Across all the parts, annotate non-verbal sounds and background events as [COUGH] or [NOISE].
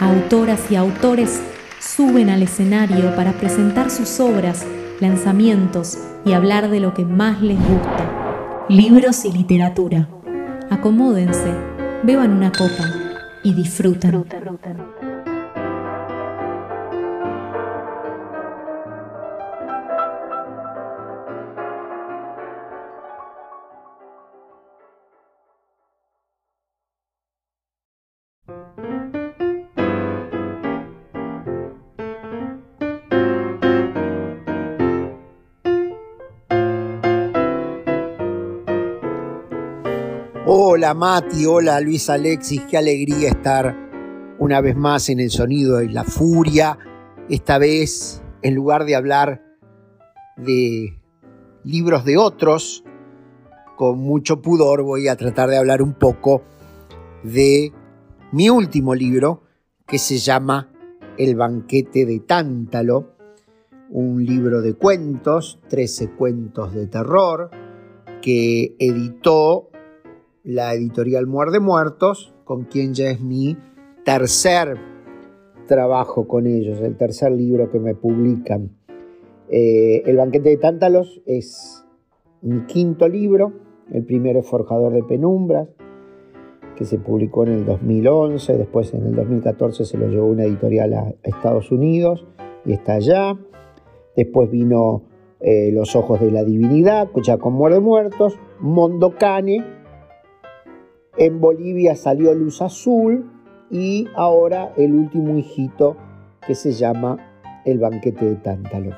Autoras y autores suben al escenario para presentar sus obras, lanzamientos y hablar de lo que más les gusta. Libros y literatura. Acomódense, beban una copa y disfruten. Hola Mati, hola Luis Alexis, qué alegría estar una vez más en el sonido y la furia. Esta vez, en lugar de hablar de libros de otros, con mucho pudor voy a tratar de hablar un poco de mi último libro, que se llama El banquete de Tántalo, un libro de cuentos, 13 cuentos de terror, que editó la editorial Muerde Muertos, con quien ya es mi tercer trabajo con ellos, el tercer libro que me publican. Eh, el banquete de Tántalos es mi quinto libro, el primero es Forjador de Penumbras, que se publicó en el 2011, después en el 2014 se lo llevó una editorial a Estados Unidos y está allá. Después vino eh, Los Ojos de la Divinidad, ya con Muerde Muertos, Mondocane, en Bolivia salió Luz Azul y ahora el último hijito que se llama El banquete de Tántalo.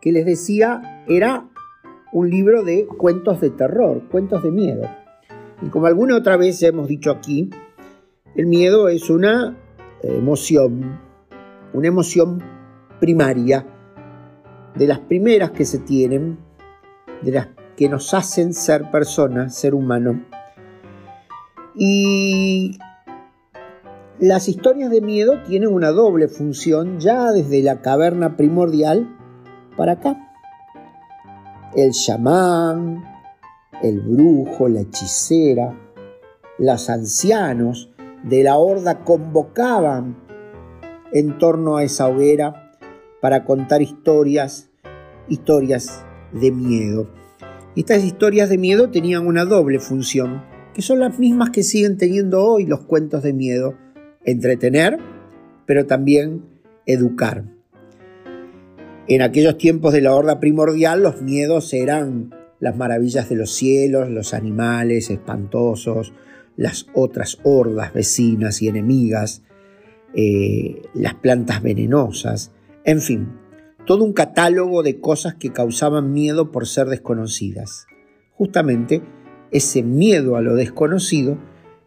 Que les decía, era un libro de cuentos de terror, cuentos de miedo. Y como alguna otra vez hemos dicho aquí, el miedo es una emoción, una emoción primaria, de las primeras que se tienen, de las que nos hacen ser personas, ser humano. Y las historias de miedo tienen una doble función ya desde la caverna primordial para acá. El chamán, el brujo, la hechicera, los ancianos de la horda convocaban en torno a esa hoguera para contar historias, historias de miedo. Estas historias de miedo tenían una doble función, que son las mismas que siguen teniendo hoy los cuentos de miedo, entretener, pero también educar. En aquellos tiempos de la horda primordial los miedos eran las maravillas de los cielos, los animales espantosos, las otras hordas vecinas y enemigas, eh, las plantas venenosas, en fin, todo un catálogo de cosas que causaban miedo por ser desconocidas. Justamente ese miedo a lo desconocido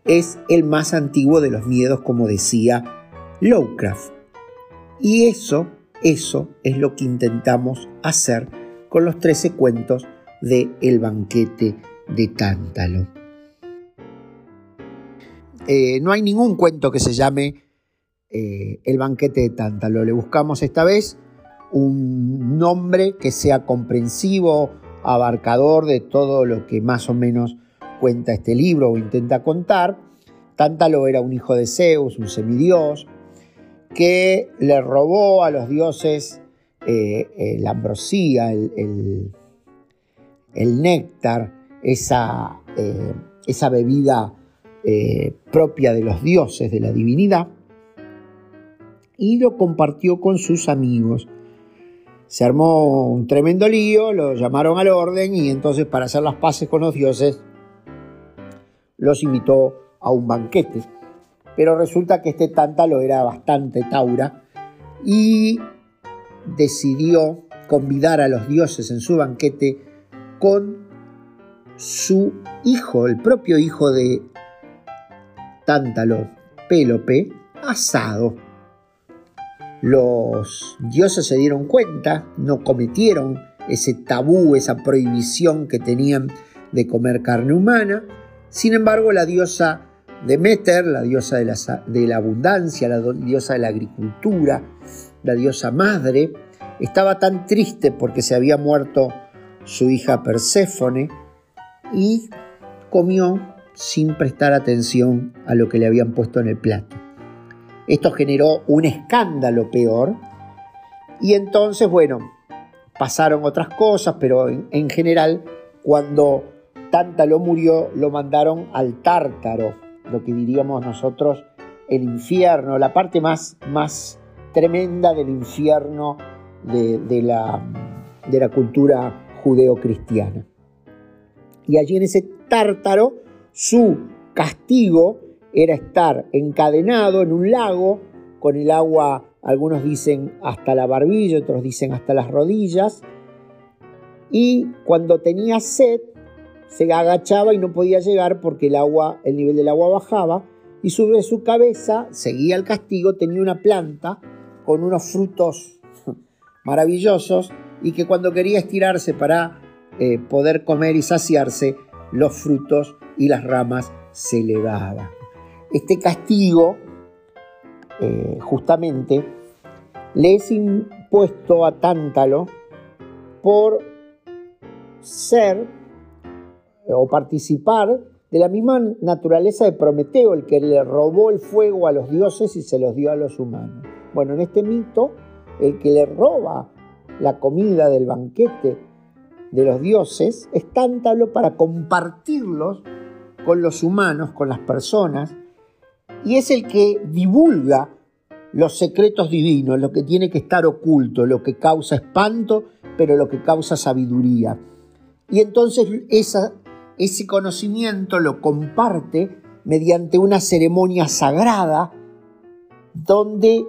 es el más antiguo de los miedos, como decía Lovecraft. Y eso, eso es lo que intentamos hacer con los 13 cuentos de El banquete de Tántalo. Eh, no hay ningún cuento que se llame eh, El banquete de Tántalo. Le buscamos esta vez un nombre que sea comprensivo, abarcador de todo lo que más o menos cuenta este libro o intenta contar. Tántalo era un hijo de Zeus, un semidios, que le robó a los dioses eh, la ambrosía, el, néctar, esa, eh, bebida eh, propia de los dioses, de la divinidad, y lo compartió con sus amigos se armó un tremendo lío, lo llamaron al orden y entonces para hacer las paces con los dioses los invitó a un banquete. Pero resulta que este tántalo era bastante taura y decidió convidar a los dioses en su banquete con su hijo, el propio hijo de Tántalo, Pélope asado. Los dioses se dieron cuenta, no cometieron ese tabú, esa prohibición que tenían de comer carne humana. Sin embargo, la diosa Demeter, la diosa de la, de la abundancia, la diosa de la agricultura, la diosa madre, estaba tan triste porque se había muerto su hija Perséfone y comió sin prestar atención a lo que le habían puesto en el plato. Esto generó un escándalo peor y entonces, bueno, pasaron otras cosas, pero en, general, cuando Tántalo murió, lo mandaron al Tártaro, lo que diríamos nosotros el infierno, la parte más, más tremenda del infierno de, la, de la cultura judeocristiana. Y allí en ese Tártaro, su castigo era estar encadenado en un lago con el agua, algunos dicen hasta la barbilla, otros dicen hasta las rodillas, y cuando tenía sed se agachaba y no podía llegar porque el agua, el nivel del agua bajaba, y sobre su cabeza, seguía el castigo, tenía una planta con unos frutos [LAUGHS] maravillosos y que cuando quería estirarse para eh, poder comer y saciarse, los frutos y las ramas se elevaban. Este castigo, eh, justamente, le es impuesto a Tántalo por ser o participar de la misma naturaleza de Prometeo, el que le robó el fuego a los dioses y se los dio a los humanos. Bueno, en este mito, el que le roba la comida del banquete de los dioses es Tántalo para compartirlos con los humanos, con las personas, y es el que divulga los secretos divinos, lo que tiene que estar oculto, lo que causa espanto, pero lo que causa sabiduría. Y entonces ese conocimiento lo comparte mediante una ceremonia sagrada donde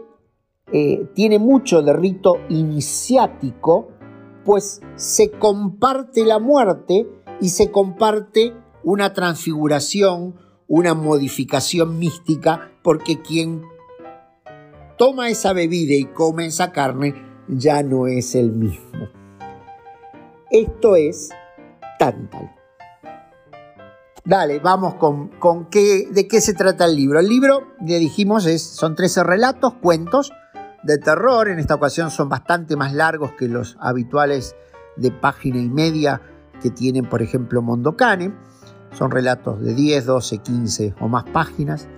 eh, tiene mucho de rito iniciático, pues se comparte la muerte y se comparte una transfiguración, una modificación mística, porque quien toma esa bebida y come esa carne ya no es el mismo. Esto es Tantal. Dale, vamos con, con qué, de qué se trata el libro. El libro, le dijimos, es, son 13 relatos, cuentos de terror. En esta ocasión son bastante más largos que los habituales de página y media que tienen, por ejemplo, Mondocane. Son relatos de 10, 12, 15 o más páginas.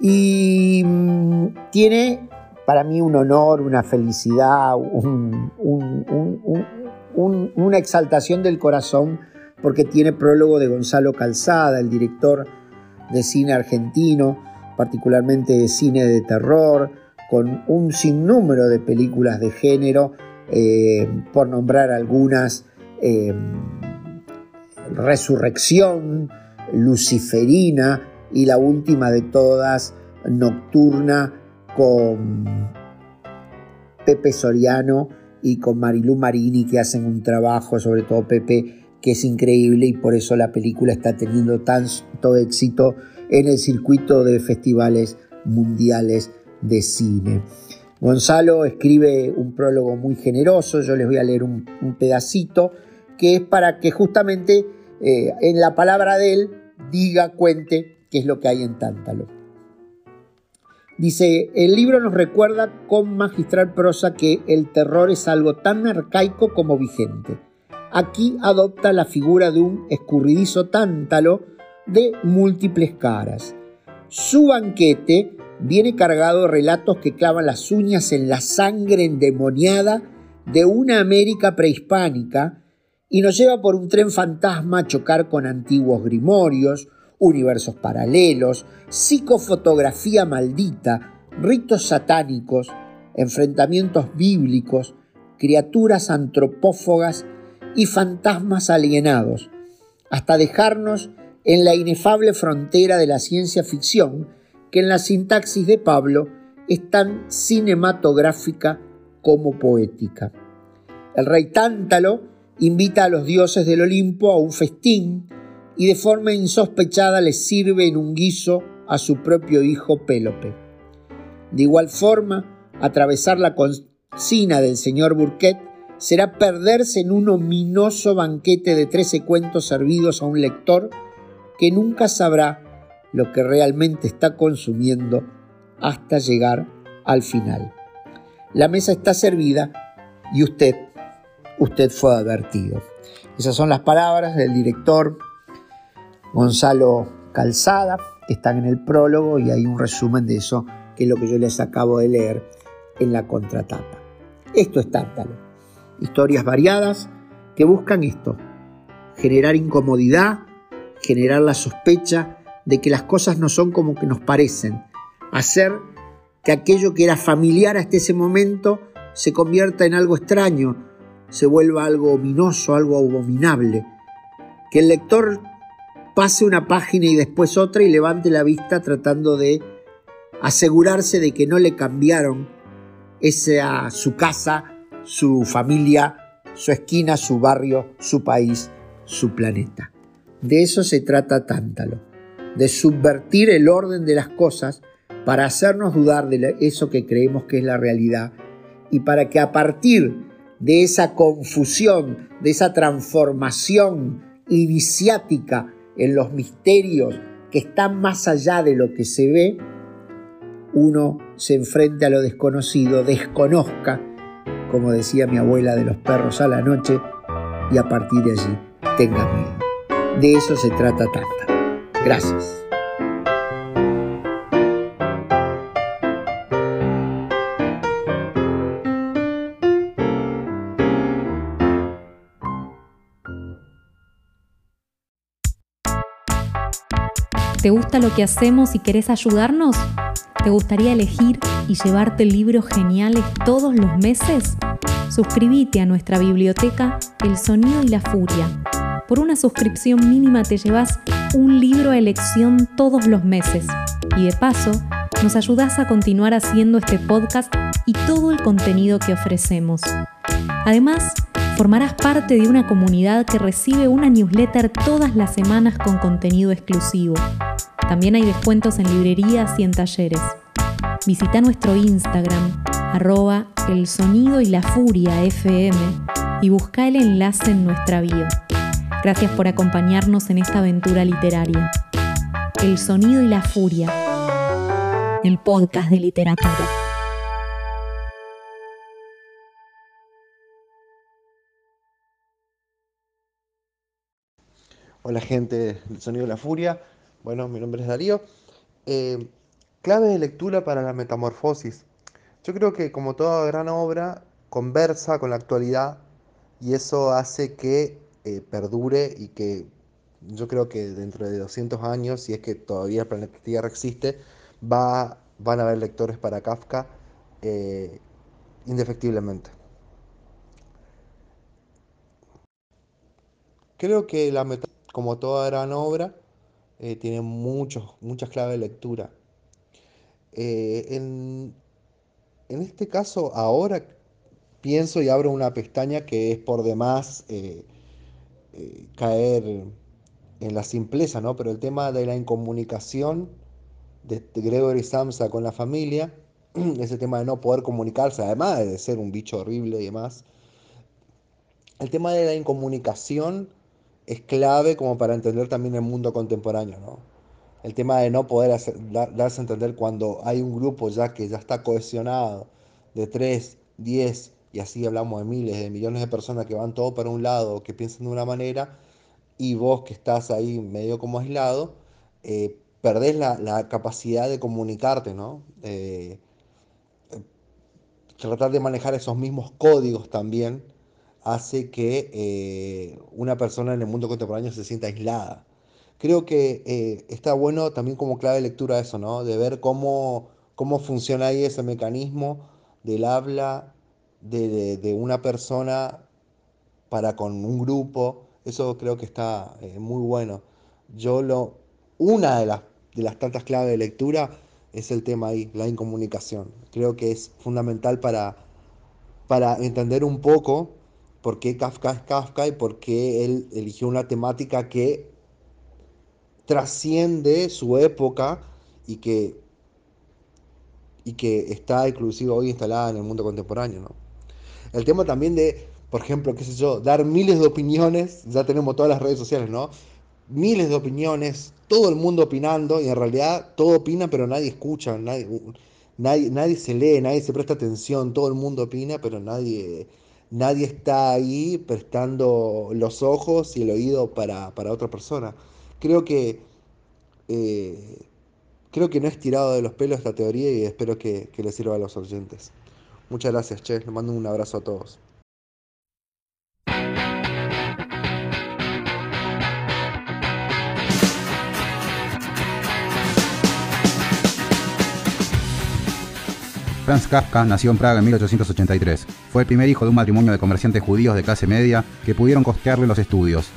Y mm, tiene para mí un honor, una felicidad, una exaltación del corazón, porque tiene prólogo de Gonzalo Calzada, el director de cine argentino, particularmente de cine de terror, con un sinnúmero de películas de género, eh, por nombrar algunas. Eh, Resurrección, Luciferina y la última de todas, Nocturna, con Pepe Soriano y con Marilú Marini, que hacen un trabajo, sobre todo Pepe, que es increíble y por eso la película está teniendo tanto éxito en el circuito de festivales mundiales de cine. Gonzalo escribe un prólogo muy generoso, yo les voy a leer un, un pedacito, que es para que justamente eh, en la palabra de él diga, cuente qué es lo que hay en Tántalo. Dice, el libro nos recuerda con magistral prosa que el terror es algo tan arcaico como vigente. Aquí adopta la figura de un escurridizo tántalo de múltiples caras. Su banquete viene cargado de relatos que clavan las uñas en la sangre endemoniada de una América prehispánica y nos lleva por un tren fantasma a chocar con antiguos grimorios, universos paralelos, psicofotografía maldita, ritos satánicos, enfrentamientos bíblicos, criaturas antropófagas y fantasmas alienados, hasta dejarnos en la inefable frontera de la ciencia ficción que en la sintaxis de Pablo es tan cinematográfica como poética. El rey Tántalo invita a los dioses del Olimpo a un festín y de forma insospechada les sirve en un guiso a su propio hijo Pélope. De igual forma, atravesar la cocina del señor Burquet será perderse en un ominoso banquete de trece cuentos servidos a un lector que nunca sabrá lo que realmente está consumiendo hasta llegar al final. La mesa está servida y usted, usted fue advertido. Esas son las palabras del director Gonzalo Calzada, que están en el prólogo y hay un resumen de eso, que es lo que yo les acabo de leer en la contratapa. Esto es Tártalo historias variadas que buscan esto, generar incomodidad, generar la sospecha de que las cosas no son como que nos parecen, hacer que aquello que era familiar hasta ese momento se convierta en algo extraño, se vuelva algo ominoso, algo abominable, que el lector pase una página y después otra y levante la vista tratando de asegurarse de que no le cambiaron esa su casa su familia, su esquina, su barrio, su país, su planeta. De eso se trata Tántalo, de subvertir el orden de las cosas para hacernos dudar de eso que creemos que es la realidad y para que a partir de esa confusión, de esa transformación iniciática en los misterios que están más allá de lo que se ve, uno se enfrente a lo desconocido, desconozca como decía mi abuela de los perros a la noche, y a partir de allí tenga miedo. De eso se trata tanta. Gracias. ¿Te gusta lo que hacemos y querés ayudarnos? ¿Te gustaría elegir y llevarte libros geniales todos los meses? Suscríbete a nuestra biblioteca El Sonido y la Furia. Por una suscripción mínima te llevas un libro a elección todos los meses. Y de paso, nos ayudas a continuar haciendo este podcast y todo el contenido que ofrecemos. Además, formarás parte de una comunidad que recibe una newsletter todas las semanas con contenido exclusivo. También hay descuentos en librerías y en talleres. Visita nuestro Instagram, arroba el sonido y la furia FM y busca el enlace en nuestra bio. Gracias por acompañarnos en esta aventura literaria. El sonido y la furia, el podcast de literatura. Hola gente del Sonido y la Furia, bueno, mi nombre es Darío. Eh, clave de lectura para la metamorfosis. Yo creo que como toda gran obra, conversa con la actualidad y eso hace que eh, perdure y que yo creo que dentro de 200 años, si es que todavía el planeta Tierra existe, va, van a haber lectores para Kafka eh, indefectiblemente. Creo que la como toda gran obra, eh, tiene muchos, muchas claves de lectura. Eh, en, este caso, ahora pienso y abro una pestaña que es por demás eh, caer en la simpleza, ¿no? Pero el tema de la incomunicación de Gregory Samsa con la familia, [CLEARS THROAT] ese tema de no poder comunicarse, además de ser un bicho horrible y demás, el tema de la incomunicación es clave como para entender también el mundo contemporáneo, ¿no? El tema de no poder darse a entender cuando hay un grupo ya que ya está cohesionado de 3, 10 y así hablamos de miles, de millones de personas que van todo para un lado, que piensan de una manera, y vos que estás ahí medio como aislado, eh, perdés la, capacidad de comunicarte, ¿no? Eh, tratar de manejar esos mismos códigos también hace que eh, una persona en el mundo contemporáneo se sienta aislada. Creo que eh, está bueno también como clave de lectura eso, ¿no? De ver cómo, cómo funciona ahí ese mecanismo del habla de, una persona para con un grupo. Eso creo que está eh, muy bueno. Yo lo, una de las, de las tantas claves de lectura es el tema ahí, la incomunicación. Creo que es fundamental para, para entender un poco por qué Kafka es Kafka y por qué él eligió una temática que trasciende su época y que, y que está inclusive hoy instalada en el mundo contemporáneo. ¿no? El tema también de, por ejemplo, qué sé yo, dar miles de opiniones, ya tenemos todas las redes sociales, ¿no? Miles de opiniones, todo el mundo opinando y en realidad todo opina pero nadie escucha, nadie, nadie, nadie se lee, nadie se presta atención, todo el mundo opina pero nadie, nadie está ahí prestando los ojos y el oído para, para otra persona. Creo que, eh, creo que no es tirado de los pelos esta teoría y espero que, que le sirva a los oyentes. Muchas gracias, Che. Les mando un abrazo a todos. Franz Kafka nació en Praga en 1883. Fue el primer hijo de un matrimonio de comerciantes judíos de clase media que pudieron costearle los estudios.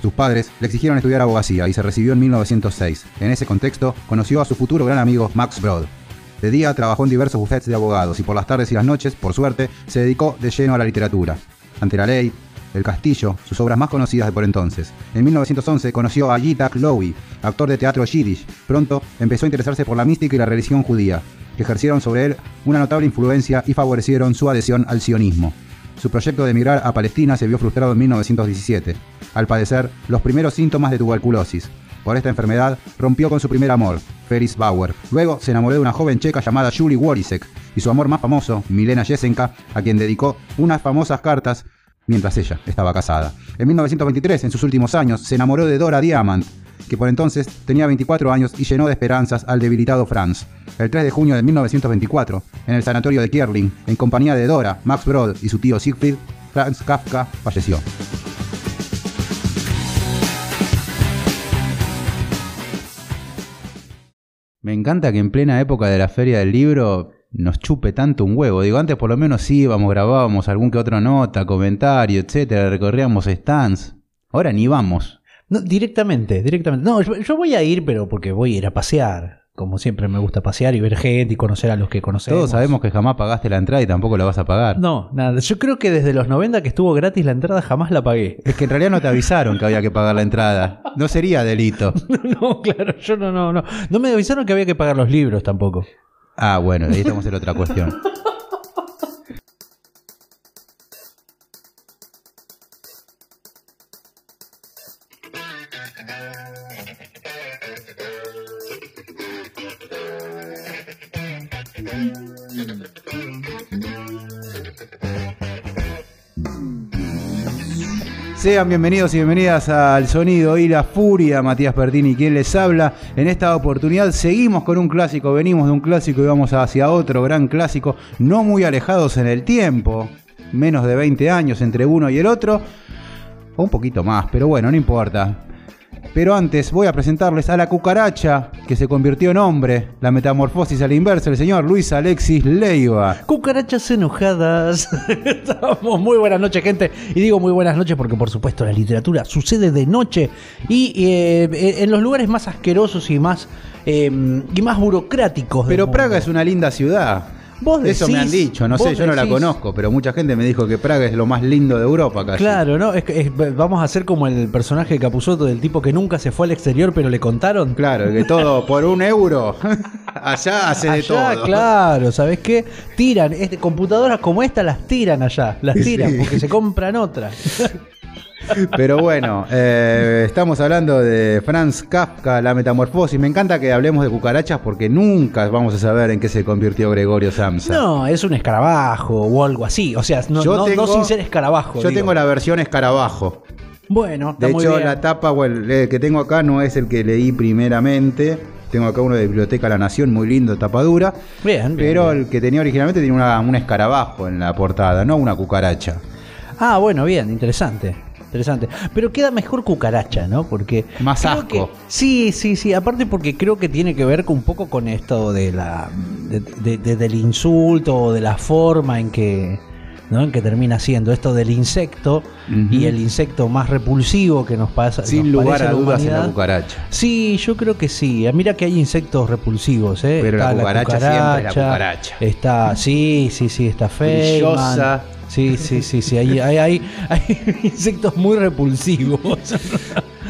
Sus padres le exigieron estudiar abogacía y se recibió en 1906. En ese contexto, conoció a su futuro gran amigo Max Brod. De día trabajó en diversos bufetes de abogados y por las tardes y las noches, por suerte, se dedicó de lleno a la literatura. Ante la ley, El Castillo, sus obras más conocidas de por entonces. En 1911 conoció a Yitzhak Lowy, actor de teatro yiddish. Pronto empezó a interesarse por la mística y la religión judía, que ejercieron sobre él una notable influencia y favorecieron su adhesión al sionismo. Su proyecto de emigrar a Palestina se vio frustrado en 1917, al padecer los primeros síntomas de tuberculosis. Por esta enfermedad rompió con su primer amor, Feris Bauer. Luego se enamoró de una joven checa llamada Julie Worisek y su amor más famoso, Milena Jesenka, a quien dedicó unas famosas cartas mientras ella estaba casada. En 1923, en sus últimos años, se enamoró de Dora Diamant, que por entonces tenía 24 años y llenó de esperanzas al debilitado Franz. El 3 de junio de 1924, en el sanatorio de Kierling, en compañía de Dora, Max Brod y su tío Siegfried, Franz Kafka falleció. Me encanta que en plena época de la feria del libro nos chupe tanto un huevo. Digo, antes por lo menos íbamos, grabábamos algún que otro nota, comentario, etcétera, recorríamos stands. Ahora ni vamos. No, directamente, directamente. No, yo, yo voy a ir, pero porque voy a ir a pasear. Como siempre me gusta pasear y ver gente y conocer a los que conocemos. Todos sabemos que jamás pagaste la entrada y tampoco la vas a pagar. No, nada. Yo creo que desde los 90 que estuvo gratis la entrada jamás la pagué. Es que en realidad no te avisaron que había que pagar la entrada. No sería delito. [LAUGHS] no, claro, yo no, no, no. No me avisaron que había que pagar los libros tampoco. Ah, bueno, ahí estamos en otra cuestión. [LAUGHS] Sean bienvenidos y bienvenidas al Sonido y la Furia, Matías Pertini, quien les habla. En esta oportunidad seguimos con un clásico, venimos de un clásico y vamos hacia otro gran clásico, no muy alejados en el tiempo, menos de 20 años entre uno y el otro, o un poquito más, pero bueno, no importa. Pero antes voy a presentarles a la cucaracha que se convirtió en hombre, la metamorfosis a la inversa, el señor Luis Alexis Leiva. Cucarachas enojadas. [LAUGHS] Estamos muy buenas noches, gente. Y digo muy buenas noches porque, por supuesto, la literatura sucede de noche y eh, en los lugares más asquerosos y más, eh, y más burocráticos. Pero Praga es una linda ciudad. Vos Eso me han dicho, no sé, yo no la conozco, pero mucha gente me dijo que Praga es lo más lindo de Europa casi. Claro, ¿no? Es es- vamos a hacer como el personaje de Capuzoto del tipo que nunca se fue al exterior, pero le contaron. Claro, que todo [LAUGHS] por un euro. [LAUGHS] Allá hace de todo. claro, ¿sabes qué? Tiran, este, computadoras como esta las tiran allá, las tiran Sí. porque se compran otras. [LAUGHS] Pero bueno, eh, estamos hablando de Franz Kafka, la metamorfosis. Me encanta que hablemos de cucarachas porque nunca vamos a saber en qué se convirtió Gregorio Samsa. No, es un escarabajo o algo así. O sea, no, Yo no- tengo- no sin ser escarabajo. Yo digo. tengo la versión escarabajo. Bueno, está De muy hecho, bien. la tapa o el, el que tengo acá no es el que leí primeramente. Tengo acá uno de Biblioteca La Nación, muy lindo, tapadura. Bien, bien, Pero bien. el que tenía originalmente tiene una- un escarabajo en la portada, no una cucaracha. Ah, bueno, bien, interesante. Interesante. Pero queda mejor cucaracha, ¿no? Porque. Más asco. que- sí, sí, sí. Aparte, porque creo que tiene que ver con un poco con esto de la. de- de- de- del insulto o de la forma en que. ¿no? En que termina siendo esto del insecto y el insecto más repulsivo que nos pasa. Sin nos lugar a dudas en la humanidad. cucaracha. Sí, yo creo que sí. Ah, Mira que hay insectos repulsivos, ¿eh? Pero la cucaracha siempre es la cucaracha. Está, sí, sí, sí, está Feynman. Brillosa. Sí, sí, sí, sí. Hay, hay, hay, hay [LAUGHS] insectos muy repulsivos.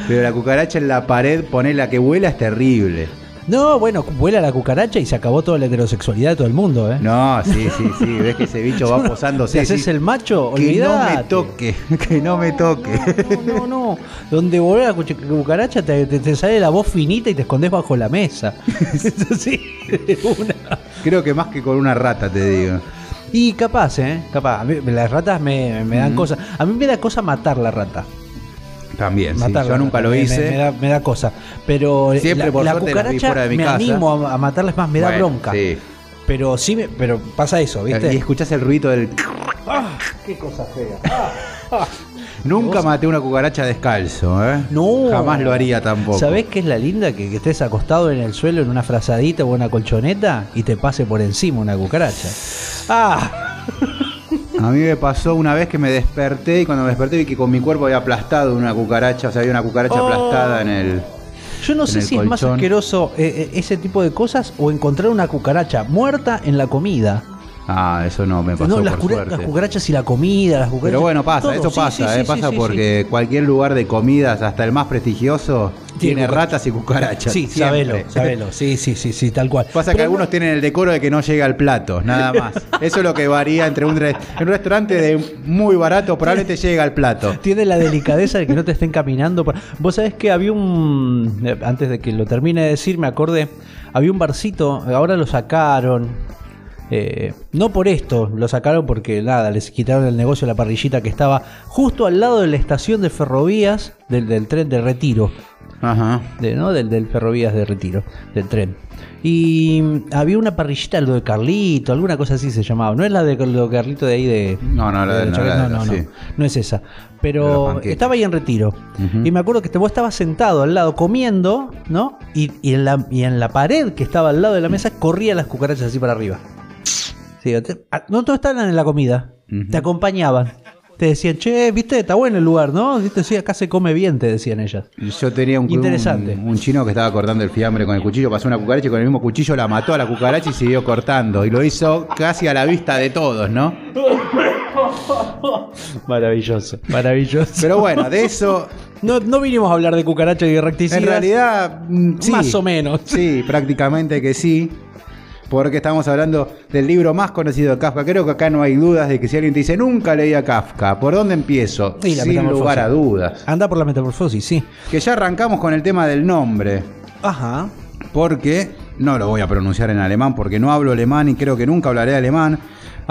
Pero la cucaracha en la pared, ponerla que vuela es terrible. No, bueno, vuela la cucaracha y se acabó toda la heterosexualidad de todo el mundo, ¿eh? No, sí, sí, sí. Ves que ese bicho va posándose. Si haces sí. el macho, Que no me olvidate. toque, [LAUGHS] que no me toque. No, no, no. Donde vuela la cucaracha te, te- te sale la voz finita y te escondes bajo la mesa. [LAUGHS] sí, de una. Creo que más que con una rata, te digo. Y capaz, ¿eh? Capaz. A mí- las ratas me, me dan cosas. A mí me da cosa matar la rata. También, sí. Matar Yo la nunca lo Me- hice. Me, me da, me da cosa. Pero Siempre, la, por la suerte, cucaracha fuera de mi me casa. animo a, a matarlas más, me da Bueno, bronca. Sí. Pero sí, me, pero pasa eso, ¿viste? Y escuchás el ruido del. ¡Ah! ¡Qué cosa fea! [LAUGHS] Nunca maté una cucaracha descalzo, ¿eh? No. Jamás lo haría tampoco. ¿Sabés qué es la linda? Que, que estés acostado en el suelo en una frazadita o una colchoneta y te pase por encima una cucaracha. ¡Ah! [LAUGHS] A mí me pasó una vez que me desperté y cuando me desperté vi que con mi cuerpo había aplastado una cucaracha, o sea, había una cucaracha Oh. aplastada en el. Yo no sé si es más asqueroso eh, eh, ese tipo de cosas o encontrar una cucaracha muerta en la comida. Ah, eso no me pasó no, las, por suerte. las cucarachas y la comida, las cucarachas. Pero bueno, pasa, todo. eso Sí, pasa, sí, ¿eh? sí, pasa porque cualquier lugar de comidas, hasta el más prestigioso, Tiene ratas y cucarachas. Sí, siempre. sabelo, sabelo. Sí, sí, sí, sí, tal cual. Pasa que algunos tienen el decoro de que no llega al plato, nada [LAUGHS] más. Eso es lo que varía entre un, re- un restaurante de muy barato, probablemente llega al plato. Tiene la delicadeza de que no te estén caminando. por- Vos sabés que había un. eh, Antes de que lo termine de decir, me acordé. Había un barcito, ahora lo sacaron. Eh, no por esto, lo sacaron porque nada, les quitaron el negocio la parrillita que estaba justo al lado de la estación de ferrovías del, del tren de retiro. Ajá. de, ¿no? del, del ferrovías de retiro, del tren. Y mm, había una parrillita, lo de Carlito, alguna cosa así se llamaba. No es la de lo de Carlito de ahí de. No, no, la de- no, Chacarita, la de no, no, sí. no es esa. De Pero estaba ahí en retiro. Y me acuerdo que te- vos estabas sentado al lado comiendo, ¿no? Y, y en la, y en la pared que estaba al lado de la mesa corrían las cucarachas así para arriba. Sí, te- ah, no todos estaban en la comida, te acompañaban. Te decían, che, viste, está bueno el lugar, ¿no? Viste, sí, acá se come bien, te decían ellas. Yo tenía un, Interesante. un, un chino que estaba cortando el fiambre con el cuchillo, pasó una cucaracha y con el mismo cuchillo la mató a la cucaracha y siguió cortando. Y lo hizo casi a la vista de todos, ¿no? [LAUGHS] Maravilloso, maravilloso. Pero bueno, de eso, No, no vinimos a hablar de cucarachas y de recticidas. en realidad, mm, sí. Más o menos. Sí, prácticamente que sí. Porque estamos hablando del libro más conocido de Kafka. Creo que acá no hay dudas de que si alguien te dice nunca leí a Kafka, ¿por dónde empiezo? Y la Sin lugar a dudas. Anda por la metamorfosis, sí. Que ya arrancamos con el tema del nombre. Ajá. Porque no lo voy a pronunciar en alemán porque no hablo alemán y creo que nunca hablaré alemán.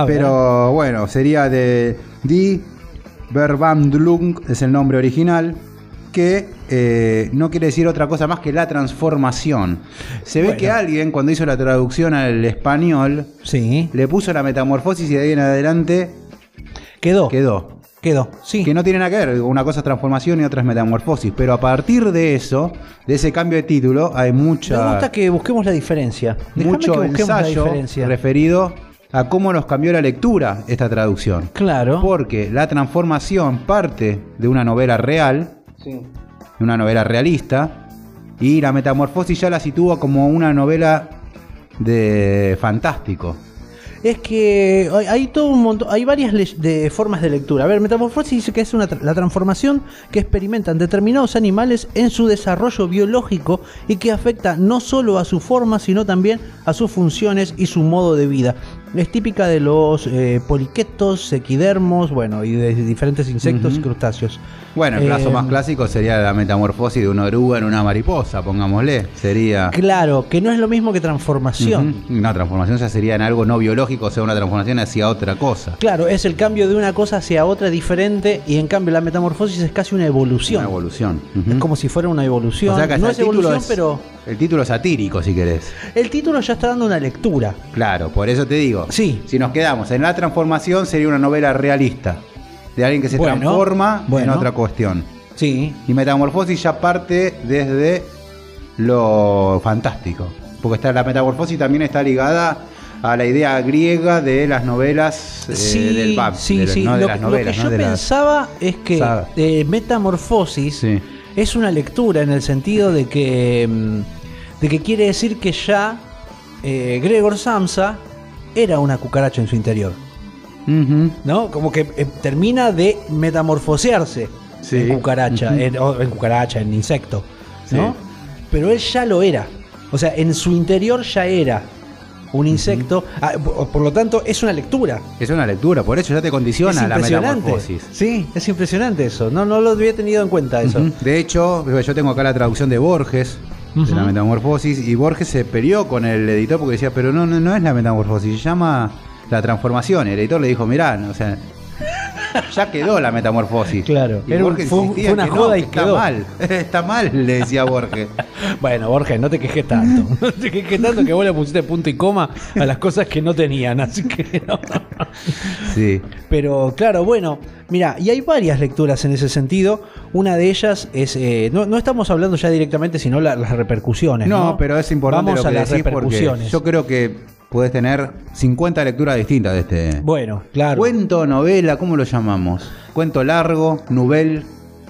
Pero bueno, sería de Die Verwandlung, es el nombre original, que eh, no quiere decir otra cosa más que la transformación. Se ve Bueno. que alguien cuando hizo la traducción al español Sí. le puso la metamorfosis y de ahí en adelante Quedó. Quedó. quedó. Sí. Que no tiene nada que ver, una cosa es transformación y otra es metamorfosis. Pero a partir de eso, de ese cambio de título, hay mucha Me gusta que busquemos la diferencia. Déjame mucho que la ensayo diferencia. referido a cómo nos cambió la lectura esta traducción. Claro. Porque la transformación parte de una novela real, Sí. una novela realista, y la metamorfosis ya la sitúa como una novela de fantástico. Es que hay, hay todo un montón, hay varias de formas de lectura. A ver, metamorfosis dice que es una tra- la transformación que experimentan determinados animales en su desarrollo biológico y que afecta no solo a su forma, sino también a sus funciones y su modo de vida. Es típica de los eh, poliquetos, equidermos, bueno, y de diferentes insectos y crustáceos. Bueno, el caso Eh, más clásico sería la metamorfosis de una oruga en una mariposa, pongámosle. Sería... Claro, que no es lo mismo que transformación. Una transformación ya sería en algo no biológico, o sea, una transformación hacia otra cosa. Claro, es el cambio de una cosa hacia otra diferente y en cambio la metamorfosis es casi una evolución. Una evolución. Es como si fuera una evolución. O sea que no es evolución, es- pero El título es satírico, si querés. el título ya está dando una lectura. Claro, por eso te digo. Sí. Si nos quedamos en la transformación, sería una novela realista. De alguien que se Bueno, transforma bueno. en otra cuestión. Sí. Y metamorfosis ya parte desde lo fantástico. Porque está, la metamorfosis también está ligada a la idea griega de las novelas eh, sí, del BAP. sí, de, sí. no de lo, las lo novelas, que ¿no? yo las- pensaba es que eh, metamorfosis Sí. es una lectura en el sentido de que, mm, de que quiere decir que ya eh, Gregor Samsa era una cucaracha en su interior. ¿No? Como que eh, termina de metamorfosearse Sí. en cucaracha, en, o en cucaracha, en insecto, ¿no? Sí. Pero él ya lo era. O sea, en su interior ya era un insecto. Ah, por, por lo tanto, es una lectura. Es una lectura, por eso ya te condiciona es la metamorfosis. Sí, es impresionante eso. No, no lo había tenido en cuenta eso. De hecho, yo tengo acá la traducción de Borges, de la metamorfosis, y Borges se peleó con el editor porque decía, pero no, no, no es la metamorfosis, se llama la transformación. El editor le dijo, mirá, o sea, ya quedó la metamorfosis. Claro, y Borges fue una que joda y está quedó. mal, [LAUGHS] está mal, le decía Borges. [LAUGHS] Bueno, Borges, no te quejes tanto. [LAUGHS] No te quejes tanto que vos le pusiste punto y coma a las cosas que no tenían, así que no. Sí. Pero claro, bueno, mira, y hay varias lecturas en ese sentido. Una de ellas es, eh, no, no estamos hablando ya directamente, sino la- las repercusiones. No, pero es importante Vamos lo a las decís porque repercusiones. yo creo que puedes tener 50 lecturas distintas de este. Bueno, claro. Cuento, novela, ¿cómo lo llamamos? Cuento largo, novel.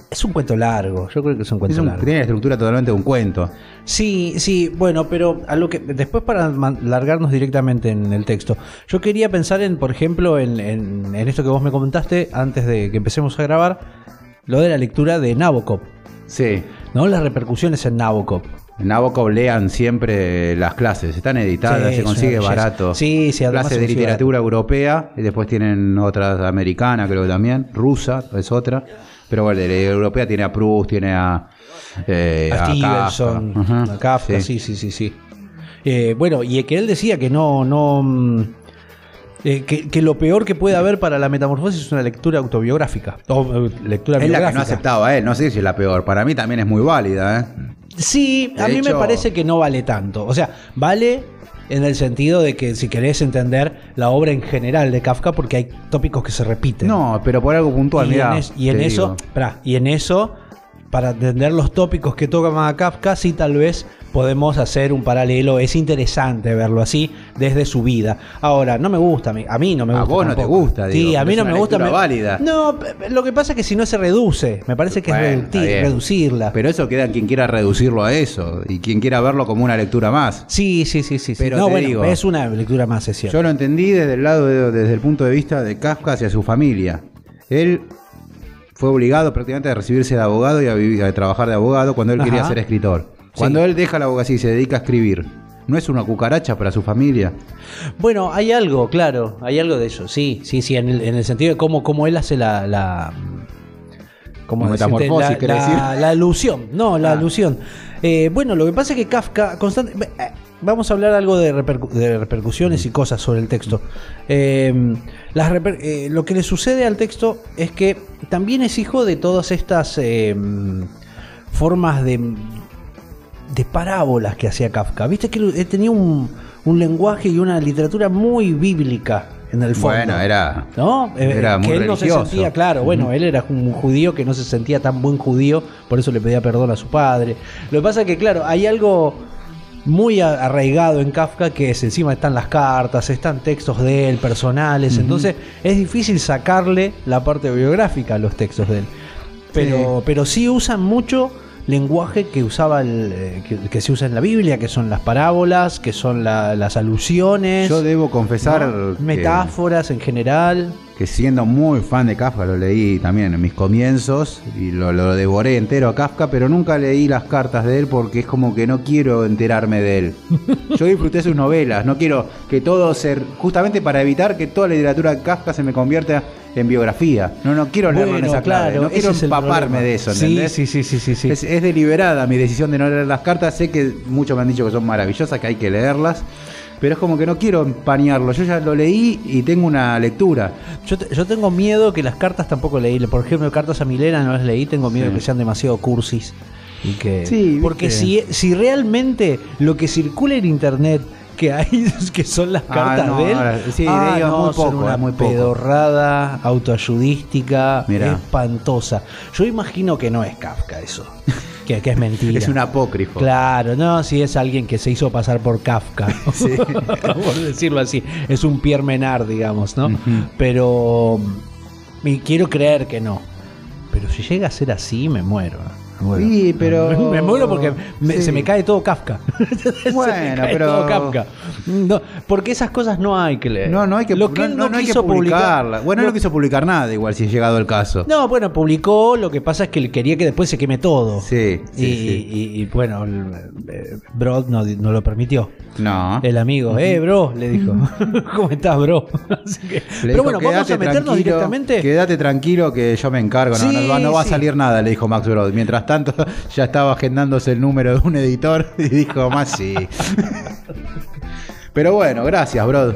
Es un cuento largo, yo creo que es un cuento Es un- largo. tiene la estructura totalmente de un cuento. Sí, sí, bueno, pero a lo que después para largarnos directamente en el texto, yo quería pensar en, por ejemplo, en, en- en esto que vos me comentaste antes de que empecemos a grabar, lo de la lectura de Nabokov, Sí. ¿no? Las repercusiones en Nabokov. En Nabokov lean siempre las clases, están editadas, Sí, se consigue barato. Sí, sí, Clases se de literatura europea y después tienen otras americanas, creo que también, rusa es otra. Pero bueno, de la europea tiene a Proust, tiene a, eh, a Stevenson, Kafka. A Kafka, sí, sí, sí, sí. Eh, bueno, y que él decía que no, no, mm, eh, que, que lo peor que puede haber para la metamorfosis es una lectura autobiográfica o lectura Es la que no aceptaba él, no sé si es la peor. Para mí también es muy válida, ¿eh? Sí, a mí me parece que no vale tanto. O sea, vale en el sentido de que si querés entender la obra en general de Kafka, porque hay tópicos que se repiten. No, pero por algo puntual, y, mirá, en, es- y en eso, y en eso, para entender los tópicos que toca a Kafka, sí tal vez podemos hacer un paralelo. Es interesante verlo así desde su vida. Ahora, no me gusta, a mí, a mí no me A gusta. vos no te gusta, Sí, digo, a pero mí no me gusta. lectura me- válida. No, lo que pasa es que si no se reduce, me parece que Bueno, es reducir- reducirla. Pero eso queda en quien quiera reducirlo a eso y quien quiera verlo como una lectura más. Sí, sí, sí, sí. sí. Pero no, te bueno, digo- es una lectura más, es cierto. Yo lo entendí desde el lado de- desde el punto de vista de Kafka hacia su familia. Él fue obligado prácticamente a recibirse de abogado y a, vivir, a trabajar de abogado cuando él quería ser escritor. Cuando Sí. él deja la abogacía y se dedica a escribir, ¿no es una cucaracha para su familia? Bueno, hay algo, claro, hay algo de eso, sí, sí, sí, en el, en el sentido de cómo, cómo él hace la... la ¿cómo Como decirte? metamorfosis, la, la- decir. la alusión, no, la Ah. alusión. Eh, bueno, lo que pasa es que Kafka constante... Vamos a hablar algo de, repercu- de repercusiones y cosas sobre el texto. Eh, las reper- eh, lo que le sucede al texto es que también es hijo de todas estas eh, formas de, de parábolas que hacía Kafka. Viste que él tenía un, un lenguaje y una literatura muy bíblica en el fondo. Bueno, era ¿No? Eh, Era muy que él no se religioso. sentía, claro, bueno, él era un judío que no se sentía tan buen judío, por eso le pedía perdón a su padre. Lo que pasa es que, claro, hay algo muy arraigado en Kafka que es encima están las cartas, están textos de él, personales, entonces es difícil sacarle la parte biográfica a los textos de él. Pero, pero sí usan mucho lenguaje que usaba el, eh, que, que se usa en la Biblia, que son las parábolas, que son la- las alusiones, Yo debo confesar metáforas en general. que siendo muy fan de Kafka, lo leí también en mis comienzos y lo, lo devoré entero a Kafka, pero nunca leí las cartas de él porque es como que no quiero enterarme de él. [LAUGHS] Yo disfruté sus novelas, no quiero que todo ser, justamente para evitar que toda la literatura de Kafka se me convierta en biografía. No, no quiero leerlo en esa clave, no quiero empaparme de eso, ¿entendés? sí, sí, sí, sí, sí. Es, es deliberada mi decisión de no leer las cartas. Sé que muchos me han dicho que son maravillosas, que hay que leerlas. Pero es como que no quiero empañarlo. Yo ya lo leí y tengo una lectura. Yo, te- yo tengo miedo que las cartas tampoco leí. Por ejemplo, cartas a Milena no las leí. Tengo miedo Sí. que sean demasiado cursis. Y que, Sí, porque si, si realmente lo que circula en internet que hay [LAUGHS] que son las Ah, cartas no, de él, ahora, sí, ah, de ellos no, muy son una eh, muy poco. pedorrada autoayudística Mirá. espantosa. Yo imagino que no es Kafka eso, [LAUGHS] que, que es mentira. Es un apócrifo. Claro, no, si es alguien que se hizo pasar por Kafka, [LAUGHS] por decirlo así, es un Pierre Menard, digamos, ¿no? Pero y quiero creer que no. Pero si llega a ser así, me muero. Sí, pero- [LAUGHS] Me muero porque me- Sí. se me cae todo Kafka. [LAUGHS] Se me Bueno, cae pero- todo Kafka. No, porque esas cosas no hay que leer. No, no hay que, Lo que no, no- no hay que publicarla. Bueno, lo- no quiso publicar nada, igual si ha llegado el caso. No, bueno, publicó, lo que pasa es que él quería que después se queme todo. Sí, sí, y, sí. y- y, bueno, eh, Brod no, no lo permitió. No. El amigo, eh, bro, le dijo. [LAUGHS] ¿Cómo estás, bro? Así que- pero dijo, bueno, vamos a "Quédate meternos directamente. Quédate tranquilo que yo me encargo. No, Sí, no, va- no va a salir nada, le dijo Max Brod. Mientras tanto, [LAUGHS] ya estaba agendándose el número de un editor [LAUGHS] y dijo, más sí. [LAUGHS] Pero bueno, gracias, Brod.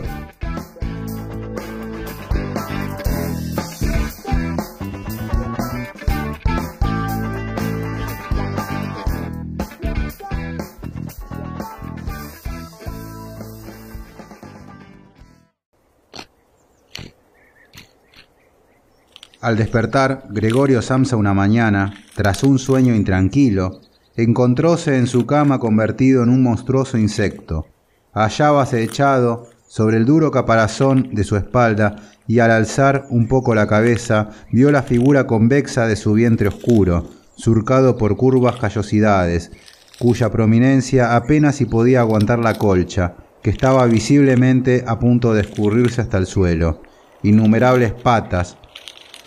Al despertar, Gregorio Samsa una mañana, tras un sueño intranquilo, encontróse en su cama convertido en un monstruoso insecto. Hallábase echado sobre el duro caparazón de su espalda y al alzar un poco la cabeza vio la figura convexa de su vientre oscuro, surcado por curvas callosidades, cuya prominencia apenas si podía aguantar la colcha, que estaba visiblemente a punto de escurrirse hasta el suelo. Innumerables patas,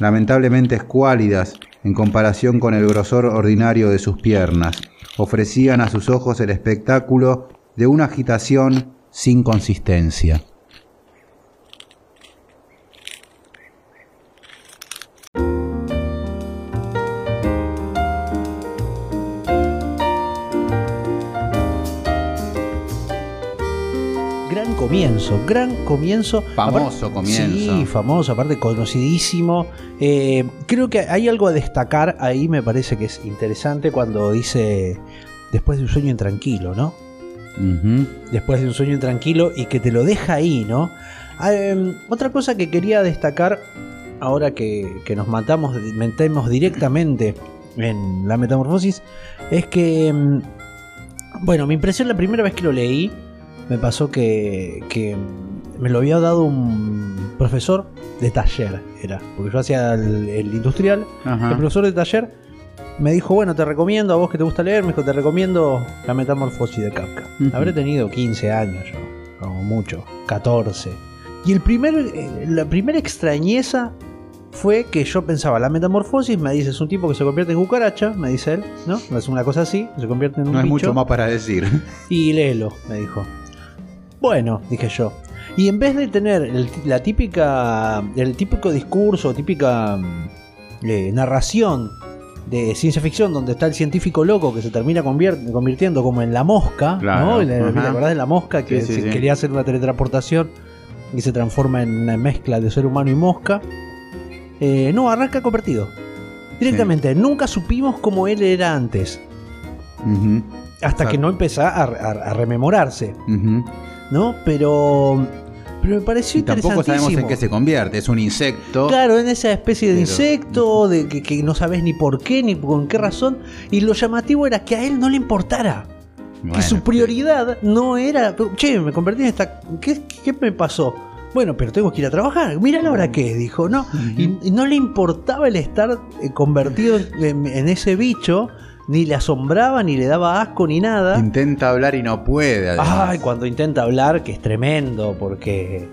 lamentablemente escuálidas en comparación con el grosor ordinario de sus piernas, ofrecían a sus ojos el espectáculo de una agitación sin consistencia. Comienzo, gran comienzo. Famoso Aparte- comienzo. Sí, famoso, aparte conocidísimo. Eh, creo que hay algo a destacar ahí, me parece que es interesante cuando dice después de un sueño intranquilo, ¿no? Después de un sueño intranquilo y que te lo deja ahí, ¿no? Ah, em, otra cosa que quería destacar, ahora que, que nos matamos, metemos directamente en la metamorfosis, es que, em, bueno, mi impresión la primera vez que lo leí, me pasó que, que me lo había dado un profesor de taller, era, porque yo hacía el, el industrial, Ajá. el profesor de taller me dijo, bueno, te recomiendo, a vos que te gusta leer, me dijo, te recomiendo la metamorfosis de Kafka. Habré tenido 15 años yo, como mucho, 14. Y el primer, eh, la primera extrañeza fue que yo pensaba, la metamorfosis, me dice, es un tipo que se convierte en cucaracha, me dice él, ¿no? Es una cosa así, se convierte en un No hay bicho. mucho más para decir. Y léelo, me dijo. Bueno, dije yo. Y en vez de tener el, la típica, el típico discurso, típica mm, eh, narración de ciencia ficción donde está el científico loco que se termina convirtiendo como en la mosca, Claro, ¿no? ¿Le, ajá. ¿te acordás de la mosca que Sí, sí, se- sí. quería hacer una teletransportación y se transforma en una mezcla de ser humano y mosca? Eh, no, arranca convertido. Directamente, nunca supimos cómo él era antes. Hasta Claro. que no empezó a, a- a rememorarse. ¿No? Pero, pero me pareció Y tampoco sabemos en qué se convierte. Es un insecto. Claro, en esa especie de Pero- insecto, de que, que no sabes ni por qué, ni con qué razón. Y lo llamativo era que a él no le importara. Bueno, que su prioridad no era. Che, me convertí en esta. ¿Qué, qué me pasó? Bueno, pero tengo que ir a trabajar. Mira la hora que es, dijo, ¿no? y, y no le importaba el estar eh, convertido en, en ese bicho, ni le asombraba, ni le daba asco, ni nada. Intenta hablar y no puede. además. Ay, cuando intenta hablar, que es tremendo, porque,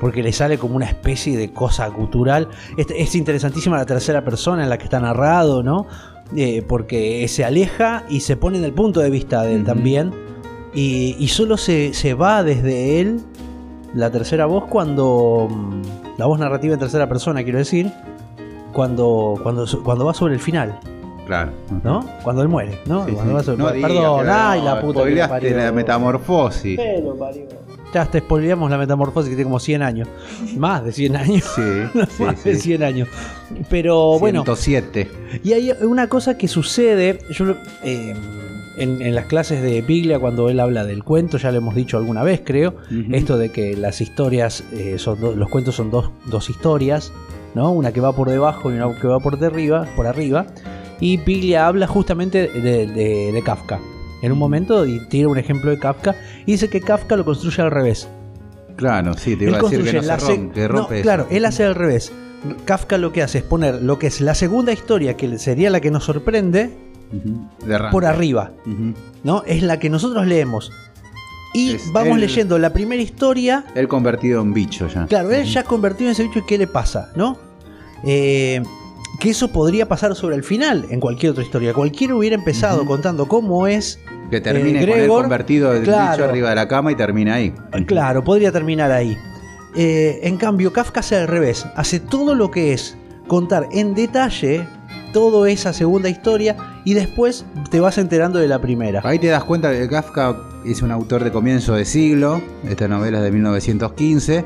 porque le sale como una especie de cosa gutural. Es, es interesantísima la tercera persona en la que está narrado, ¿no? Eh, porque se aleja y se pone en el punto de vista de él también. Y, y solo se, se va desde él la tercera voz cuando. mm, La voz narrativa en tercera persona, quiero decir. Cuando, cuando, cuando va sobre el final, Claro. ¿no? Cuando él muere, ¿no? Sí, Cuando sí. va sobre- No digas Perdón, ay, no, la puta. que spoileaste parió. la metamorfosis. Pero, parió. Ya te spoileamos la metamorfosis que tiene como 100 años. [LAUGHS] Más de 100 años. Sí, [LAUGHS] sí, Más de sí. 100 años. Pero bueno, 107. y hay una cosa que sucede. Yo lo- eh, en, en las clases de Piglia, cuando él habla del cuento, ya lo hemos dicho alguna vez, creo. Ujú. Esto de que las historias eh, son do- los cuentos son dos, dos historias, ¿no? Una que va por debajo y una que va por arriba, por arriba. Y Piglia habla justamente de, de- de Kafka. En un momento y tira un ejemplo de Kafka y dice que Kafka lo construye al revés. Claro, sí, te Él iba a decir que no se rompe, que no, rompe claro, él hace al revés. Kafka lo que hace es poner lo que es la segunda historia, que sería la que nos sorprende, por arriba. ¿no? Es la que nosotros leemos. Y Es vamos leyendo la primera historia. Él convertido en bicho ya. Claro, él ya convertido en ese bicho y qué le pasa, ¿no? Eh, que eso podría pasar sobre el final en cualquier otra historia. Cualquiera hubiera empezado contando cómo es. Que termine eh, con él convertido del claro. bicho arriba de la cama y termina ahí. Claro, podría terminar ahí. Eh, en cambio, Kafka hace al revés. Hace todo lo que es contar en detalle toda esa segunda historia y después te vas enterando de la primera. Ahí te das cuenta que Kafka es un autor de comienzo de siglo, esta novela es de 1915,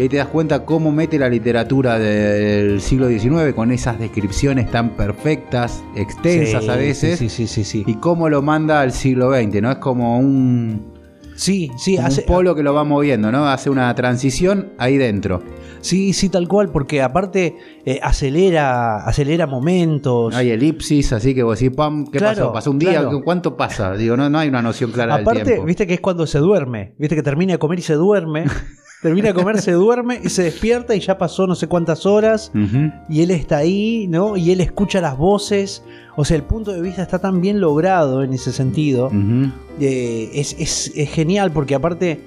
y ahí te das cuenta cómo mete la literatura del siglo XIX con esas descripciones tan perfectas, extensas Sí, a veces, Sí, sí, sí, sí. y cómo lo manda al siglo XX, ¿no? Es como un, Sí, sí, como hace- un polo que lo va moviendo, ¿no? Hace una transición ahí dentro. sí, sí, tal cual, porque aparte eh, acelera, acelera momentos. Hay elipsis, así que vos decís, pam, ¿qué Claro, pasó? ¿Pasó un día? claro. ¿Cuánto pasa? Digo, no, no hay una noción clara del Aparte, tiempo. viste que es cuando se duerme. Viste que termina de comer y se duerme. [LAUGHS] termina de comer, se duerme y se despierta y ya pasó no sé cuántas horas. Y él está ahí, ¿no? Y él escucha las voces. O sea, el punto de vista está tan bien logrado en ese sentido. Eh, es, es- es genial porque aparte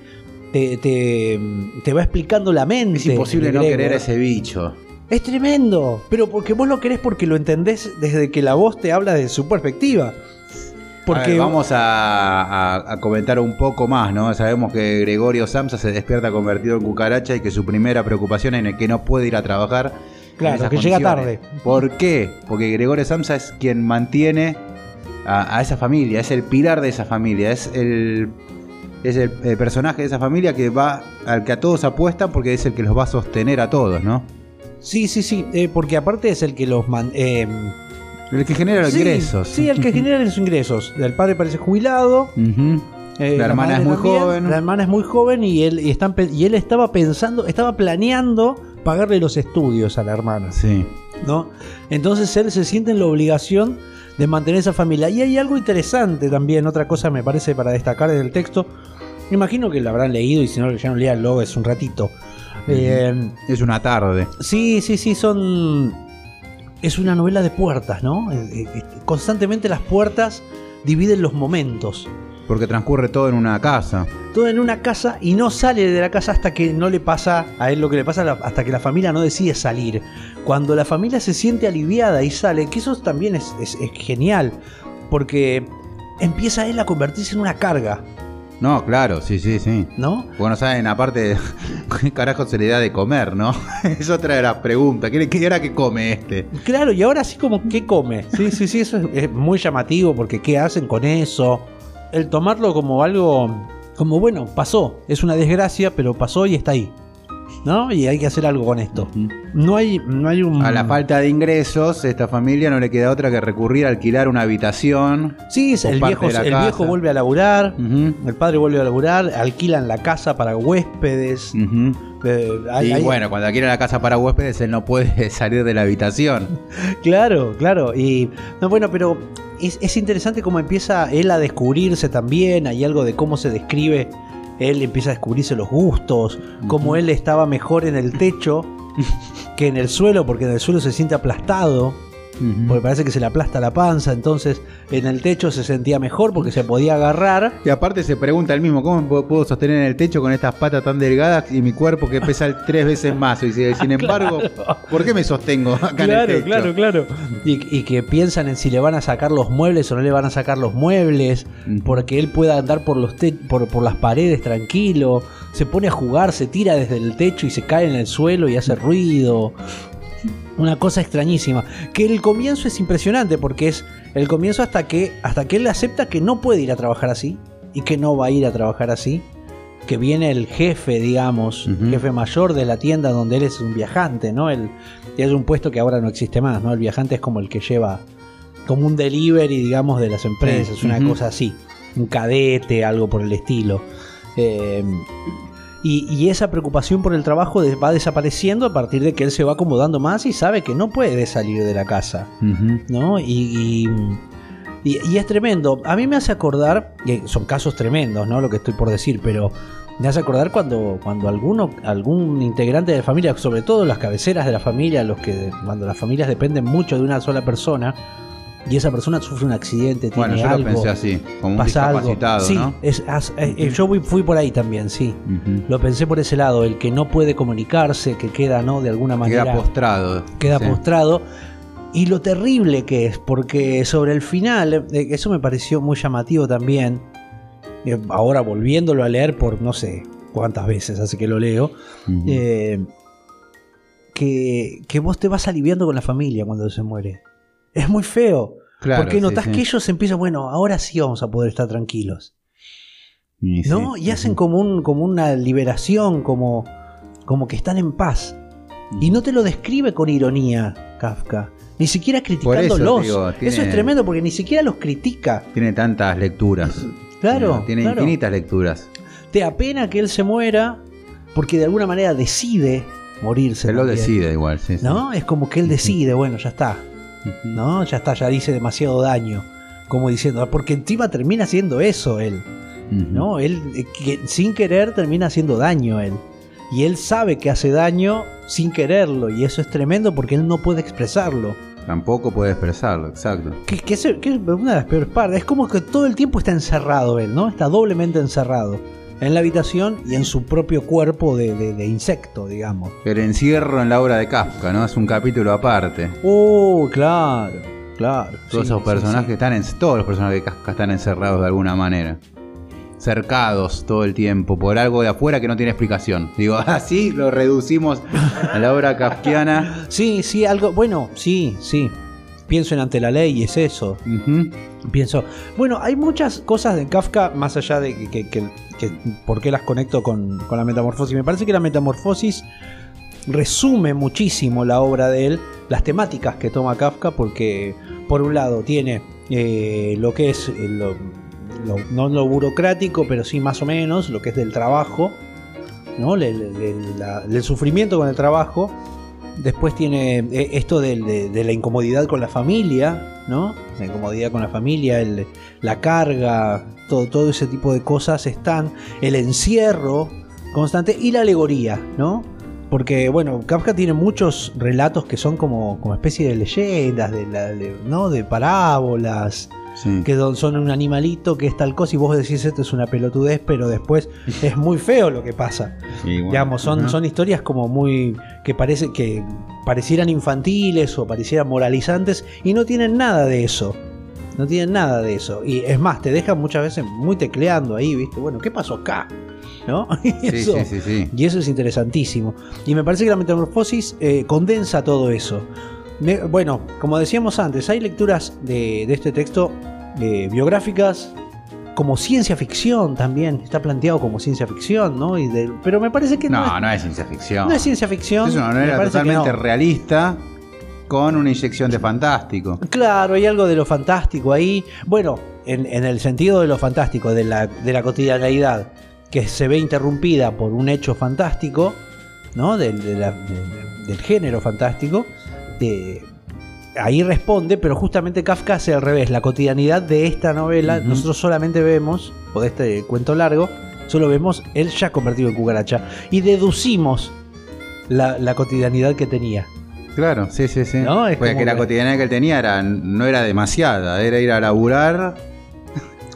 te, te- te va explicando la mente. Es imposible no querer a ese bicho. Es tremendo, pero porque vos lo querés porque lo entendés desde que la voz te habla de su perspectiva. Porque vamos a, a- a comentar un poco más, ¿no? Sabemos que Gregorio Samsa se despierta convertido en cucaracha y que su primera preocupación es que no puede ir a trabajar. Claro, que llega condiciones. ¿Por qué? Porque Gregorio Samsa es quien mantiene a, a esa familia, es el pilar de esa familia, es el es el, el personaje de esa familia que va al que a todos apuestan porque es el que los va a sostener a todos, ¿no? sí, sí, sí, eh, porque aparte es el que los man- eh, El que genera los sí, ingresos. Sí, el que genera los ingresos. El padre parece jubilado. Eh, La hermana es muy también. joven. La hermana es muy joven y él, y, están y él estaba pensando, estaba planeando pagarle los estudios a la hermana, Sí. ¿no? Entonces él se siente en la obligación de mantener esa familia. Y hay algo interesante también, otra cosa me parece para destacar en el texto. Me imagino que lo habrán leído y si no ya no lean luego es un ratito. Eh, Es una tarde. Sí, sí, sí, son. Es una novela de puertas, ¿no? Eh, eh, Constantemente las puertas dividen los momentos. Porque transcurre todo en una casa. Todo en una casa y no sale de la casa hasta que no le pasa a él lo que le pasa, hasta que la familia no decide salir. Cuando la familia se siente aliviada y sale, que eso también es, es- es genial, porque empieza él a convertirse en una carga, No, claro, sí, sí, sí. ¿no? Bueno, saben, aparte, ¿qué [LAUGHS] carajo se le da de comer, no? [LAUGHS] es otra de las preguntas. ¿Qué, qué hora que come este? Claro, y ahora sí como, ¿qué come? Sí, sí, sí, eso es, es muy llamativo porque ¿qué hacen con eso? El tomarlo como algo, como bueno, pasó, es una desgracia, pero pasó y está ahí. ¿No? Y hay que hacer algo con esto. No hay, no hay un... A la falta de ingresos, esta familia no le queda otra que recurrir a alquilar una habitación. Sí, el, viejo, el casa. viejo vuelve a laburar, el padre vuelve a laburar, alquilan la casa para huéspedes. eh, hay- y hay- bueno, cuando alquila la casa para huéspedes, él no puede [LAUGHS] salir de la habitación. Claro, claro. Y no, bueno, pero es, es interesante cómo empieza él a descubrirse también. Hay algo de cómo se describe. Él empieza a descubrirse los gustos, cómo él estaba mejor en el techo que en el suelo, porque en el suelo se siente aplastado, Porque parece que se le aplasta la panza. Entonces en el techo se sentía mejor porque se podía agarrar. Y aparte se pregunta él mismo, ¿cómo puedo- sostener en el techo con estas patas tan delgadas y mi cuerpo que pesa [LAUGHS] tres veces más? Y dice, sin embargo, ¿por qué me sostengo acá en el techo? claro. Y, y que piensan en si le van a sacar los muebles o no le van a sacar los muebles, porque él pueda andar por, los te- por, por las paredes tranquilo, se pone a jugar, se tira desde el techo y se cae en el suelo y hace ruido. Una cosa extrañísima. Que el comienzo es impresionante porque es el comienzo hasta que, hasta que él acepta que no puede ir a trabajar así y que no va a ir a trabajar así. Que viene el jefe, digamos, jefe mayor de la tienda donde él es un viajante, ¿no? El, es un puesto que ahora no existe más, ¿no? El viajante es como el que lleva, como un delivery, digamos, de las empresas, Sí. una cosa así. Un cadete, algo por el estilo. Eh, y, y esa preocupación por el trabajo va desapareciendo a partir de que él se va acomodando más y sabe que no puede salir de la casa. ¿no? Y, y, y- y es tremendo. A mí me hace acordar, y son casos tremendos, ¿no? Lo que estoy por decir, pero me hace acordar cuando, cuando alguno, algún integrante de la familia, sobre todo las cabeceras de la familia, los que cuando las familias dependen mucho de una sola persona, y esa persona sufre un accidente, tiene Bueno, yo algo, lo pensé así, como un pasa algo. discapacitado, Sí, ¿no? es- as- eh, eh, yo fui, por ahí también, sí. Lo pensé por ese lado, el que no puede comunicarse, que queda, ¿no? De alguna manera Queda postrado. queda sí. postrado. Y lo terrible que es, porque sobre el final, eh, eso me pareció muy llamativo también. Ahora volviéndolo a leer por no sé cuántas veces hace que lo leo. Eh, que vos te vas aliviando con la familia cuando se muere. Es muy feo. Claro, porque sí, sí. que ellos empiezan, bueno, ahora sí vamos a poder estar tranquilos. Y sí, ¿No? Y hacen como, un, como una liberación, como, como que están en paz. Y no te lo describe con ironía, Kafka. Ni siquiera criticándolos. digo, Eso es tremendo porque ni siquiera los critica. Tiene tantas lecturas. Claro, No, Tiene claro. infinitas lecturas. Te apena que él se muera porque de alguna manera decide morirse. Se lo decide igual, sí. sí. ¿No? Es como que él decide, bueno, ya está. ¿No? Ya está, ya dice demasiado daño. Como diciendo, porque encima termina haciendo eso él. ¿No? Él, eh, que sin querer, termina haciendo daño él. Y él sabe que hace daño sin quererlo. Y eso es tremendo porque él no puede expresarlo. Tampoco puede expresarlo, exacto. Que, que es, que es una de las peores partes. Es como que todo el tiempo está encerrado él, ¿no? Está doblemente encerrado. En la habitación y en su propio cuerpo de, de- de insecto, digamos. El encierro en la obra de Kafka, ¿no? Es un capítulo aparte. Oh, claro, claro. Todos Sí, esos sí, personajes sí. están en, todos los personajes de Kafka están encerrados de alguna manera. Cercados todo el tiempo por algo de afuera que no tiene explicación. Digo, [LAUGHS] así lo reducimos a la obra kafkiana. Sí, sí, algo. Bueno, sí, sí. Pienso en ante la ley y es eso. Pienso. Bueno, hay muchas cosas de Kafka, más allá de que, que- que- que- por qué las conecto con, con la metamorfosis. Me parece que la metamorfosis resume muchísimo la obra de él, las temáticas que toma Kafka, porque por un lado tiene eh, lo que es eh, lo- lo- no lo burocrático, pero sí más o menos, lo que es del trabajo, ¿no? La- del sufrimiento con el trabajo. Después tiene eh, esto de, la incomodidad con la familia, ¿no? La incomodidad con la familia, el- la carga, todo, todo ese tipo de cosas están. El encierro constante y la alegoría, ¿no? Porque, bueno, Kafka tiene muchos relatos que son como, como especie de leyendas, de, la- ¿no? de parábolas, Sí. que son un animalito que es tal cosa y vos decís esto es una pelotudez, pero después [LAUGHS] es muy feo lo que pasa. Sí, bueno. Digamos, son, son historias como muy. que parece que parecieran infantiles o parecieran moralizantes y no tienen nada de eso. No tienen nada de eso. Y es más, te dejan muchas veces muy tecleando ahí, ¿viste? Bueno, ¿qué pasó acá? ¿No? [LAUGHS] Y Sí, eso, sí, sí, sí. y eso es interesantísimo. Y me parece que la metamorfosis eh, condensa todo eso. Me- bueno, como decíamos antes, hay lecturas de, de este texto eh, biográficas como ciencia ficción también. Está planteado como ciencia ficción, ¿no? Y de- pero me parece que no, No, es, no es ciencia ficción. no es ciencia ficción. Es una novela totalmente no. realista con una inyección de fantástico. Claro, hay algo de lo fantástico ahí. Bueno, en, en el sentido de lo fantástico, de la, de la cotidianeidad, que se ve interrumpida por un hecho fantástico, ¿no? Del, de la- de- del género fantástico. eh, ahí responde, pero justamente Kafka hace al revés. La cotidianidad de esta novela, nosotros solamente vemos, o de este cuento largo, solo vemos él ya convertido en cucaracha. Y deducimos la, la cotidianidad que tenía. Claro, sí, sí, sí. No, es Porque que la cotidianidad que él tenía era, no era demasiada, era ir a laburar.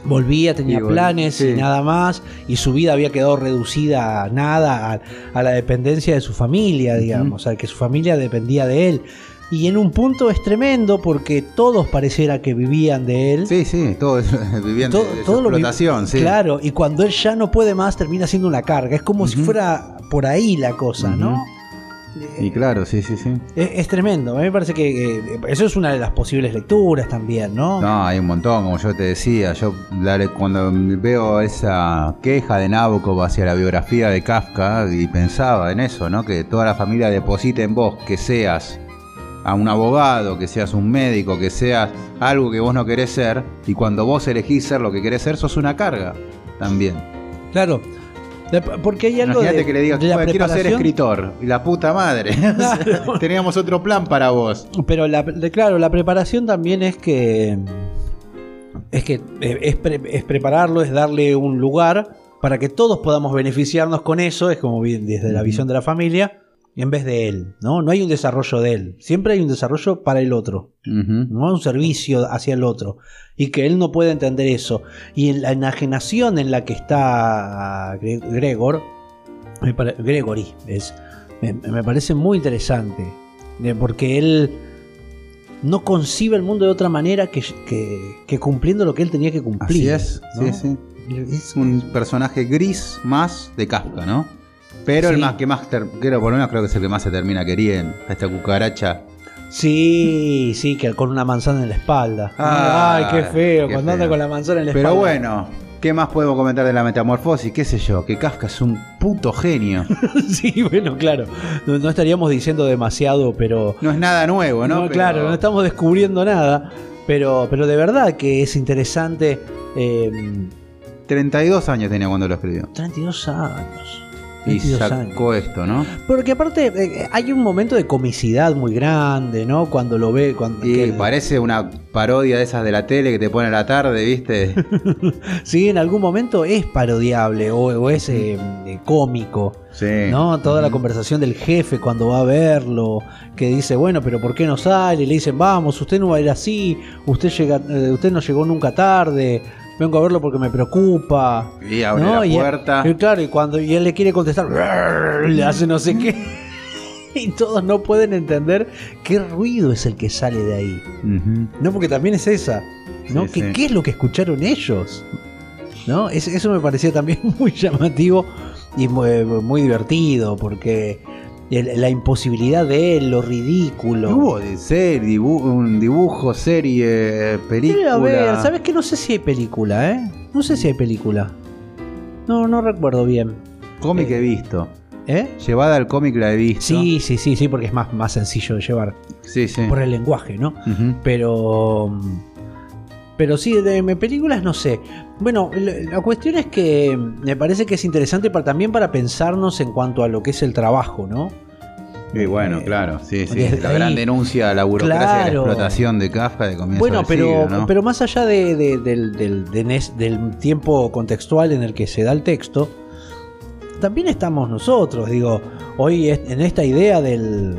Volvía, tenía Y planes sí. y nada más, y su vida había quedado reducida a nada, a, a la dependencia de su familia, digamos, a que su familia dependía de él. Y en un punto es tremendo porque todos pareciera que vivían de él. Sí, sí, todo [LAUGHS] vivían de, su todo lo vi- explotación, sí. Claro, y cuando él ya no puede más termina siendo una carga. Es como si fuera por ahí la cosa, ¿no? Y claro, sí, sí, sí. Es, es tremendo. A mí me parece que eh, eso es una de las posibles lecturas también, ¿no? No, hay un montón, como yo te decía. Yo cuando veo esa queja de Nabokov hacia la biografía de Kafka y pensaba en eso, ¿no? Que toda la familia deposita en vos que seas a un abogado, que seas un médico, que seas algo que vos no querés ser, y cuando vos elegís ser lo que querés ser, sos una carga también. Claro. Porque hay algo Imagínate de, que le digas, de la "Bueno, quiero ser preparación". escritor, y la puta madre. [LAUGHS] Claro. Teníamos otro plan para vos. Pero la, claro, la preparación también es que es que eh, es, pre- es prepararlo, es darle un lugar para que todos podamos beneficiarnos con eso, es como bien desde la visión de la familia, en vez de él, ¿no? No hay un desarrollo de él, siempre hay un desarrollo para el otro, Ujú. ¿no? Un servicio hacia el otro. Y que él no puede entender eso. Y en la enajenación en la que está Gre- Gregor, Gregory, es, me, me parece muy interesante. eh, Porque él no concibe el mundo de otra manera que, que- que cumpliendo lo que él tenía que cumplir. Así es, ¿no? sí, sí. Es un personaje gris más de Kafka, ¿no? Pero el más que más, creo, por lo menos creo que es el que más se termina queriendo. A esta cucaracha. Sí, sí, que con una manzana en la espalda. Ah, Ay, qué feo, qué cuando anda con la manzana en la Pero espalda. bueno, ¿qué más podemos comentar de la metamorfosis? ¿Qué sé yo? Que Kafka es un puto genio. [LAUGHS] sí, bueno, claro. No, no estaríamos diciendo demasiado, pero. No es nada nuevo, ¿no? No, Pero- claro, no estamos descubriendo nada. Pero, pero de verdad que es interesante. eh, 32 años tenía cuando lo escribió. 32 años. Y 32 años. sacó esto, ¿no? Porque aparte eh, hay un momento de comicidad muy grande, ¿no? Cuando lo ve. Cuando, Y que- parece una parodia de esas de la tele que te pone a la tarde, ¿viste? [LAUGHS] Sí, en algún momento es parodiable o, o es eh, eh, cómico. Sí. ¿no? Toda la conversación del jefe cuando va a verlo, que dice, bueno, pero ¿por qué no sale? Y le dicen, vamos, usted no va a ir así, usted, llega, eh, usted no llegó nunca tarde, vengo a verlo porque me preocupa. Y abre ¿no? la Y- puerta. Y, claro, y cuando y él le quiere contestar, le hace no sé qué. [LAUGHS] Y todos no pueden entender qué ruido es el que sale de ahí. No, porque también es esa. ¿no? Sí, ¿Qué, sí. qué es lo que escucharon ellos? ¿No? Es- eso me parecía también [LAUGHS] muy llamativo y muy, muy divertido, porque la imposibilidad de él, lo ridículo. Hubo de serie, dibu- un dibujo, serie, película. Debe haber, ¿sabes qué? No sé si hay película, ¿eh? No sé si hay película. No, no recuerdo bien. Cómic Eh. he visto. ¿Eh? Llevada al cómic la he visto. Sí, sí, sí, sí, porque es más, más sencillo de llevar Sí, sí. por el lenguaje, ¿no? Pero. Pero sí, de de películas no sé. Bueno, la cuestión es que me parece que es interesante para, también para pensarnos en cuanto a lo que es el trabajo, ¿no? Y bueno, Eh, claro, sí, sí. La ahí- gran denuncia a la burocracia de la explotación de Kafka de comienzo Bueno, del pero, siglo, ¿no? pero más allá de- de- del, tiempo contextual en el que se da el texto, también estamos nosotros. Digo, hoy en esta idea del.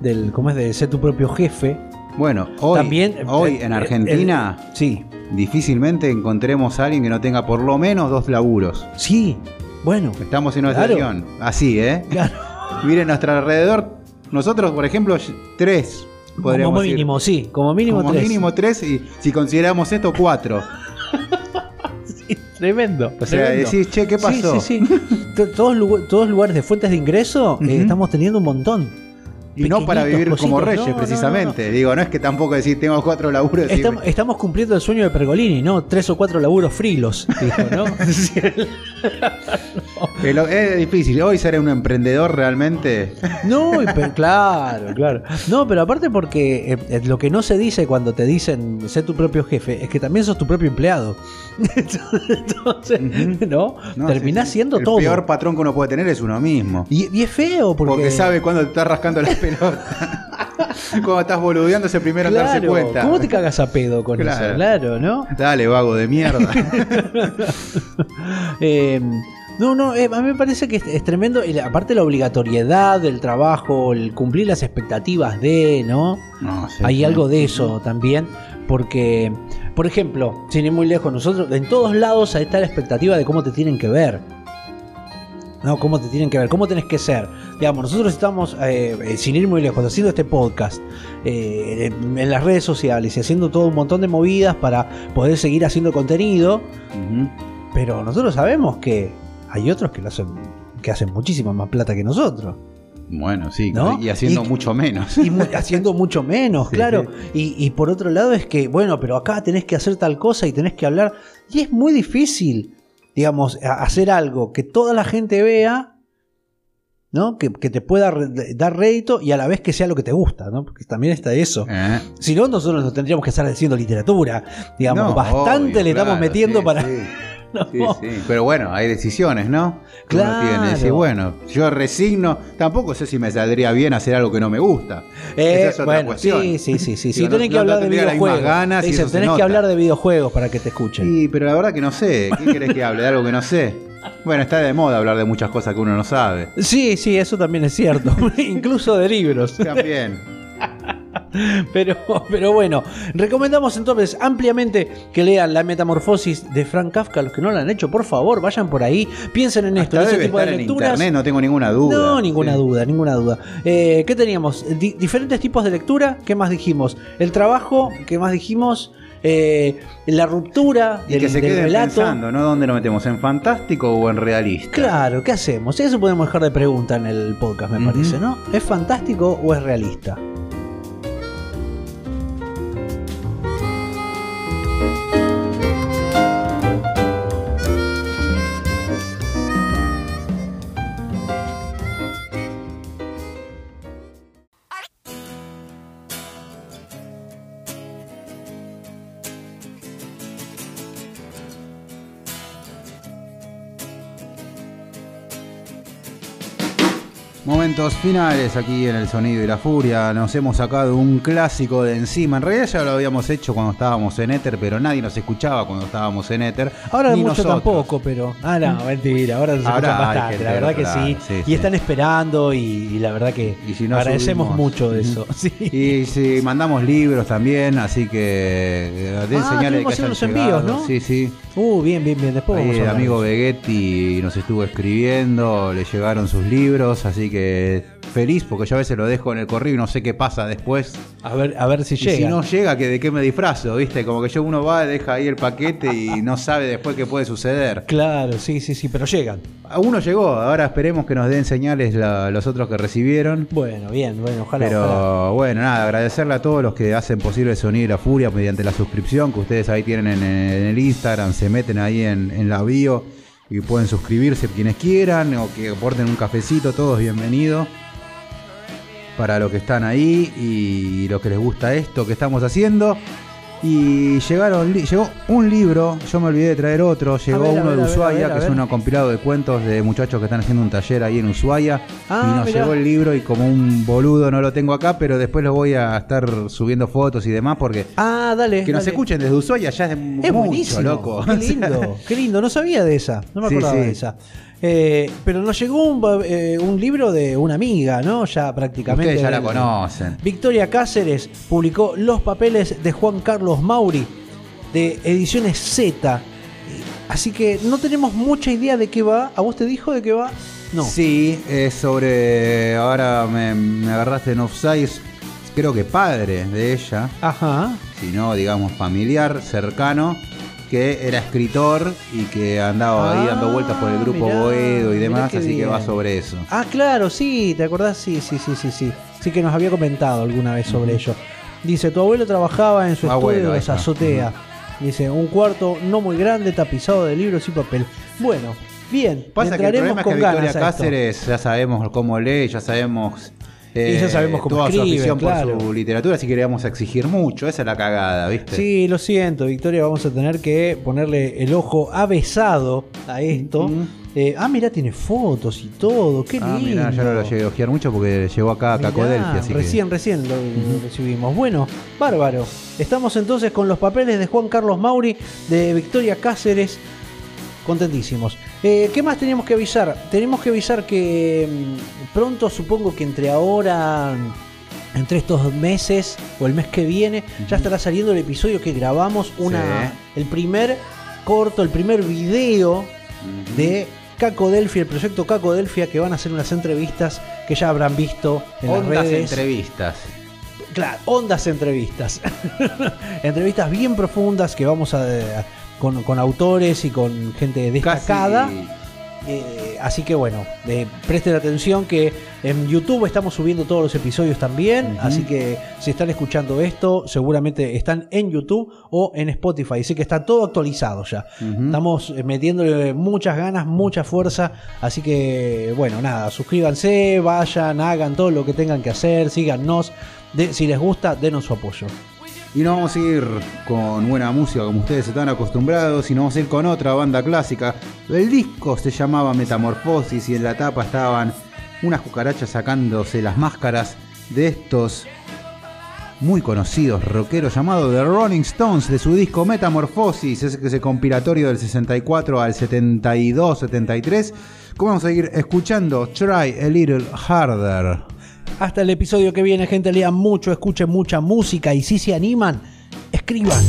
del ¿Cómo es? De ser tu propio jefe. Bueno, hoy, también. hoy eh, en Argentina sí, difícilmente encontremos a alguien que no tenga por lo menos dos laburos. sí. Bueno, Estamos en una Claro. situación así, ¿eh? claro. [LAUGHS] Miren a nuestro alrededor, nosotros, por ejemplo, tres. Podríamos Como mínimo, sí. Como mínimo Como tres. mínimo tres y si consideramos esto, cuatro. [LAUGHS] Sí, tremendo. O sea, tremendo. decís, che, ¿qué pasó? Sí, sí, [LAUGHS] sí. To- todos, todos lugares de fuentes de ingreso eh, estamos teniendo un montón. Y no para vivir como reyes, No, no, no, precisamente. Digo, no es que tampoco decir tengo cuatro laburos. y- Estamos, estamos cumpliendo el sueño de Pergolini, ¿no? Tres o cuatro laburos frilos, dijo, ¿no? [LAUGHS] [LAUGHS] Pero es difícil. Hoy ser un emprendedor realmente. No, y pe- claro, claro. No, pero aparte porque eh, eh, lo que no se dice cuando te dicen ser tu propio jefe es que también sos tu propio empleado. [LAUGHS] Entonces, ¿no? No, Terminás sí, sí. siendo el todo. peor patrón que uno puede tener es uno mismo. Y, y es feo porque, Porque, sabe cuándo te está rascando la pelota. [LAUGHS] cuando estás boludeando ese primero en darse cuenta. ¿Cómo te cagas a pedo con Claro. eso? Claro, ¿no? Dale, vago de mierda. [LAUGHS] Eh, no, no, eh, a mí me parece que es, es tremendo. y aparte la obligatoriedad del trabajo, el cumplir las expectativas de, ¿no? No, sí, Hay sí. algo de eso también. Porque, por ejemplo, sin ir muy lejos, nosotros en todos lados está la expectativa de cómo te tienen que ver. No, cómo te tienen que ver, cómo tenés que ser. Digamos, nosotros estamos, eh, eh, sin ir muy lejos, haciendo este podcast eh, en las redes sociales y haciendo todo un montón de movidas para poder seguir haciendo contenido. Pero nosotros sabemos que hay otros que lo hacen, que hacen muchísima más plata que nosotros. Bueno, sí, ¿No? y haciendo Y- mucho menos. Y mu- haciendo mucho menos, [LAUGHS] Sí, claro. Y, y por otro lado es que, bueno, pero acá tenés que hacer tal cosa y tenés que hablar. Y es muy difícil, digamos, hacer algo que toda la gente vea, ¿no? Que, que te pueda re- dar rédito y a la vez que sea lo que te gusta, ¿no? Porque también está eso. Eh, Si no, nosotros nos tendríamos que estar haciendo literatura. Digamos, no, bastante obvio, le estamos claro, metiendo sí, para. [LAUGHS] sí. ¿no? Sí, sí. Pero bueno, hay decisiones, ¿no? Que uno Claro. tiene. Decir, bueno, yo resigno. Tampoco sé si me saldría bien hacer algo que no me gusta. Eh, Esa es otra bueno, cuestión. sí, sí, sí, sí. sí. Digo, no- tenés que hablar no de videojuegos. ganas tenés que nota. hablar de videojuegos para que te escuchen. Sí, pero la verdad que no sé. ¿Qué querés que hable de algo que no sé? Bueno, está de moda hablar de muchas cosas que uno no sabe. Sí, sí, eso también es cierto. [LAUGHS] Incluso de libros. También. [LAUGHS] [LAUGHS] Pero, pero bueno, recomendamos entonces ampliamente que lean La Metamorfosis de Frank Kafka. Los que no lo han hecho, por favor, vayan por ahí, piensen en esto, en Hasta ese debe tipo de estar en lecturas. internet, no tengo ninguna duda. No, ninguna Sí. duda, ninguna duda. Eh, ¿Qué teníamos? Di- diferentes tipos de lectura. ¿Qué más dijimos? El trabajo. ¿Qué más dijimos? Eh, la ruptura Y del, que se del queden relato. pensando, ¿no? ¿Dónde nos metemos? ¿En fantástico o en realista? Claro, ¿qué hacemos? Eso podemos dejar de pregunta en el podcast, me parece, ¿no? ¿Es fantástico o es realista? Momentos finales aquí en el sonido y la furia. Nos hemos sacado un clásico de encima. En realidad ya lo habíamos hecho cuando estábamos en Éter, pero nadie nos escuchaba cuando estábamos en Éter. Ahora ni mucho nosotros. tampoco, pero. Ah, no, mentira. Ahora se Ahora escuchan bastante. gente La verdad que sí. y sí. están esperando y, y la verdad que Y si no agradecemos subimos- mucho de eso. [LAUGHS] Sí. Y si mandamos libros también, así que eh, den Ah, señales de que hayan los envíos. ¿no? Sí, sí. Uh, bien, bien, bien. Después Ahí vamos a el amigo. Vegetti nos estuvo escribiendo, le llegaron sus libros, así que feliz porque yo a veces lo dejo en el correo y no sé qué pasa después. A ver, a ver si Y llega. si no llega, que de qué me disfrazo, ¿viste? Como que yo uno va, deja ahí el paquete y no sabe después qué puede suceder. Claro, sí, sí, sí, pero llegan. A uno llegó, ahora esperemos que nos den señales la- los otros que recibieron. Bueno, bien, bueno, ojalá. Pero ojalá. bueno, nada, agradecerle a todos los que hacen posible el sonido y la furia mediante la suscripción que ustedes ahí tienen en, en el Instagram, se meten ahí en, en la bio y pueden suscribirse quienes quieran o que aporten un cafecito, todos bienvenidos. Para los que están ahí y los que les gusta esto que estamos haciendo. Y llegaron, llegó un libro, yo me olvidé de traer otro, llegó ver, uno ver, de Ushuaia, ver, que es ver. un compilado de cuentos de muchachos que están haciendo un taller ahí en Ushuaia. Ah, y nos mirá. llegó el libro y como un boludo no lo tengo acá, pero después lo voy a estar subiendo fotos y demás porque Ah, dale. que nos dale. escuchen desde Ushuaia ya es, Es mucho, buenísimo. loco. Qué lindo, [LAUGHS] qué lindo. No sabía de esa. No me Sí, acordaba sí. de esa. Eh, pero nos llegó un, eh, un libro de una amiga, ¿no? Ya prácticamente. Ustedes ya la conocen. Victoria Cáceres publicó Los papeles de Juan Carlos Mauri de Ediciones Z. Así que no tenemos mucha idea de qué va. ¿A vos te dijo de qué va? No. Sí, es sobre. Ahora me, me agarraste en offside. Creo que padre de ella, Ajá. si no, digamos, familiar, cercano, que era escritor y que andaba ahí Ah, dando vueltas por el grupo mirá, Boedo y demás, así que va sobre eso. Ah, claro, sí, ¿te acordás? Sí, sí, sí, sí, sí. Sí que nos había comentado alguna vez sobre ello. Dice, tu abuelo trabajaba en su Abuelo, estudio de está. azotea. Dice, un cuarto no muy grande, tapizado de libros y papel. Bueno, bien, Pasa que el problema es con que Victoria. Cáceres ya sabemos cómo lee, ya sabemos. Eh, Y ya sabemos cómo toda su escribe, afición claro. por su literatura, así que le vamos a exigir mucho. Esa es la cagada, ¿viste? Sí, lo siento, Victoria, vamos a tener que ponerle el ojo avesado a esto. Eh, ah, mira, tiene fotos y todo, qué Ah, lindo. mirá, yo no lo llegué a ojear mucho porque llegó acá a Mirá, Cacodelfia, así recién, recién lo, lo recibimos. Bueno, bárbaro. Estamos entonces con los papeles de Juan Carlos Mauri, de Victoria Cáceres. Contentísimos. Eh, ¿Qué más teníamos que avisar? Tenemos que avisar que mm, pronto, supongo que entre ahora, mm, entre estos meses o el mes que viene, ya estará saliendo el episodio que grabamos, una, Sí. el primer corto, el primer video de Caco Delfia, el proyecto Caco Delfia, que van a hacer unas entrevistas que ya habrán visto en Ondas las redes. entrevistas. Claro, ondas entrevistas. [LAUGHS] entrevistas bien profundas que vamos a, a- con, con autores y con gente destacada. Eh, así que bueno, eh, presten atención que en YouTube estamos subiendo todos los episodios también. Así que si están escuchando esto, seguramente están en YouTube o en Spotify. Así que está todo actualizado ya. Estamos eh, metiéndole muchas ganas, mucha fuerza. Así que, bueno, nada, suscríbanse, vayan, hagan todo lo que tengan que hacer, síganos. De- si les gusta, denos su apoyo. Y no vamos a ir con buena música como ustedes están acostumbrados, sino vamos a ir con otra banda clásica. El disco se llamaba Metamorfosis y en la tapa estaban unas cucarachas sacándose las máscaras de estos muy conocidos rockeros llamado The Rolling Stones de su disco Metamorphosis, ese, compilatorio del 64 al 72, 73. ¿Cómo vamos a seguir escuchando Try a Little Harder? Hasta el episodio que viene, gente, lean mucho, escuchen mucha música y si se animan, escriban.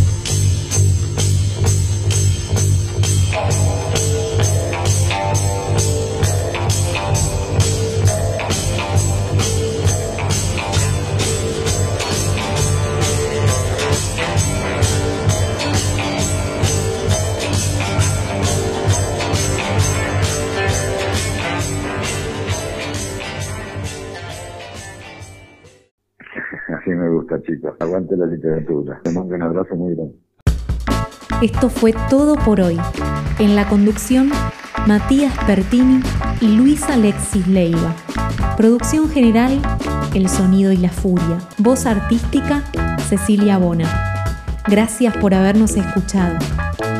Aguante la literatura. Te mando un abrazo muy grande. Esto fue todo por hoy. En la conducción, Matías Pertini y Luis Alexis Leiva. Producción general, El Sonido y la Furia. Voz artística, Cecilia Bona. Gracias por habernos escuchado.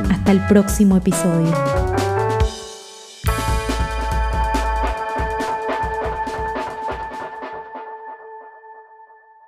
Hasta el próximo episodio.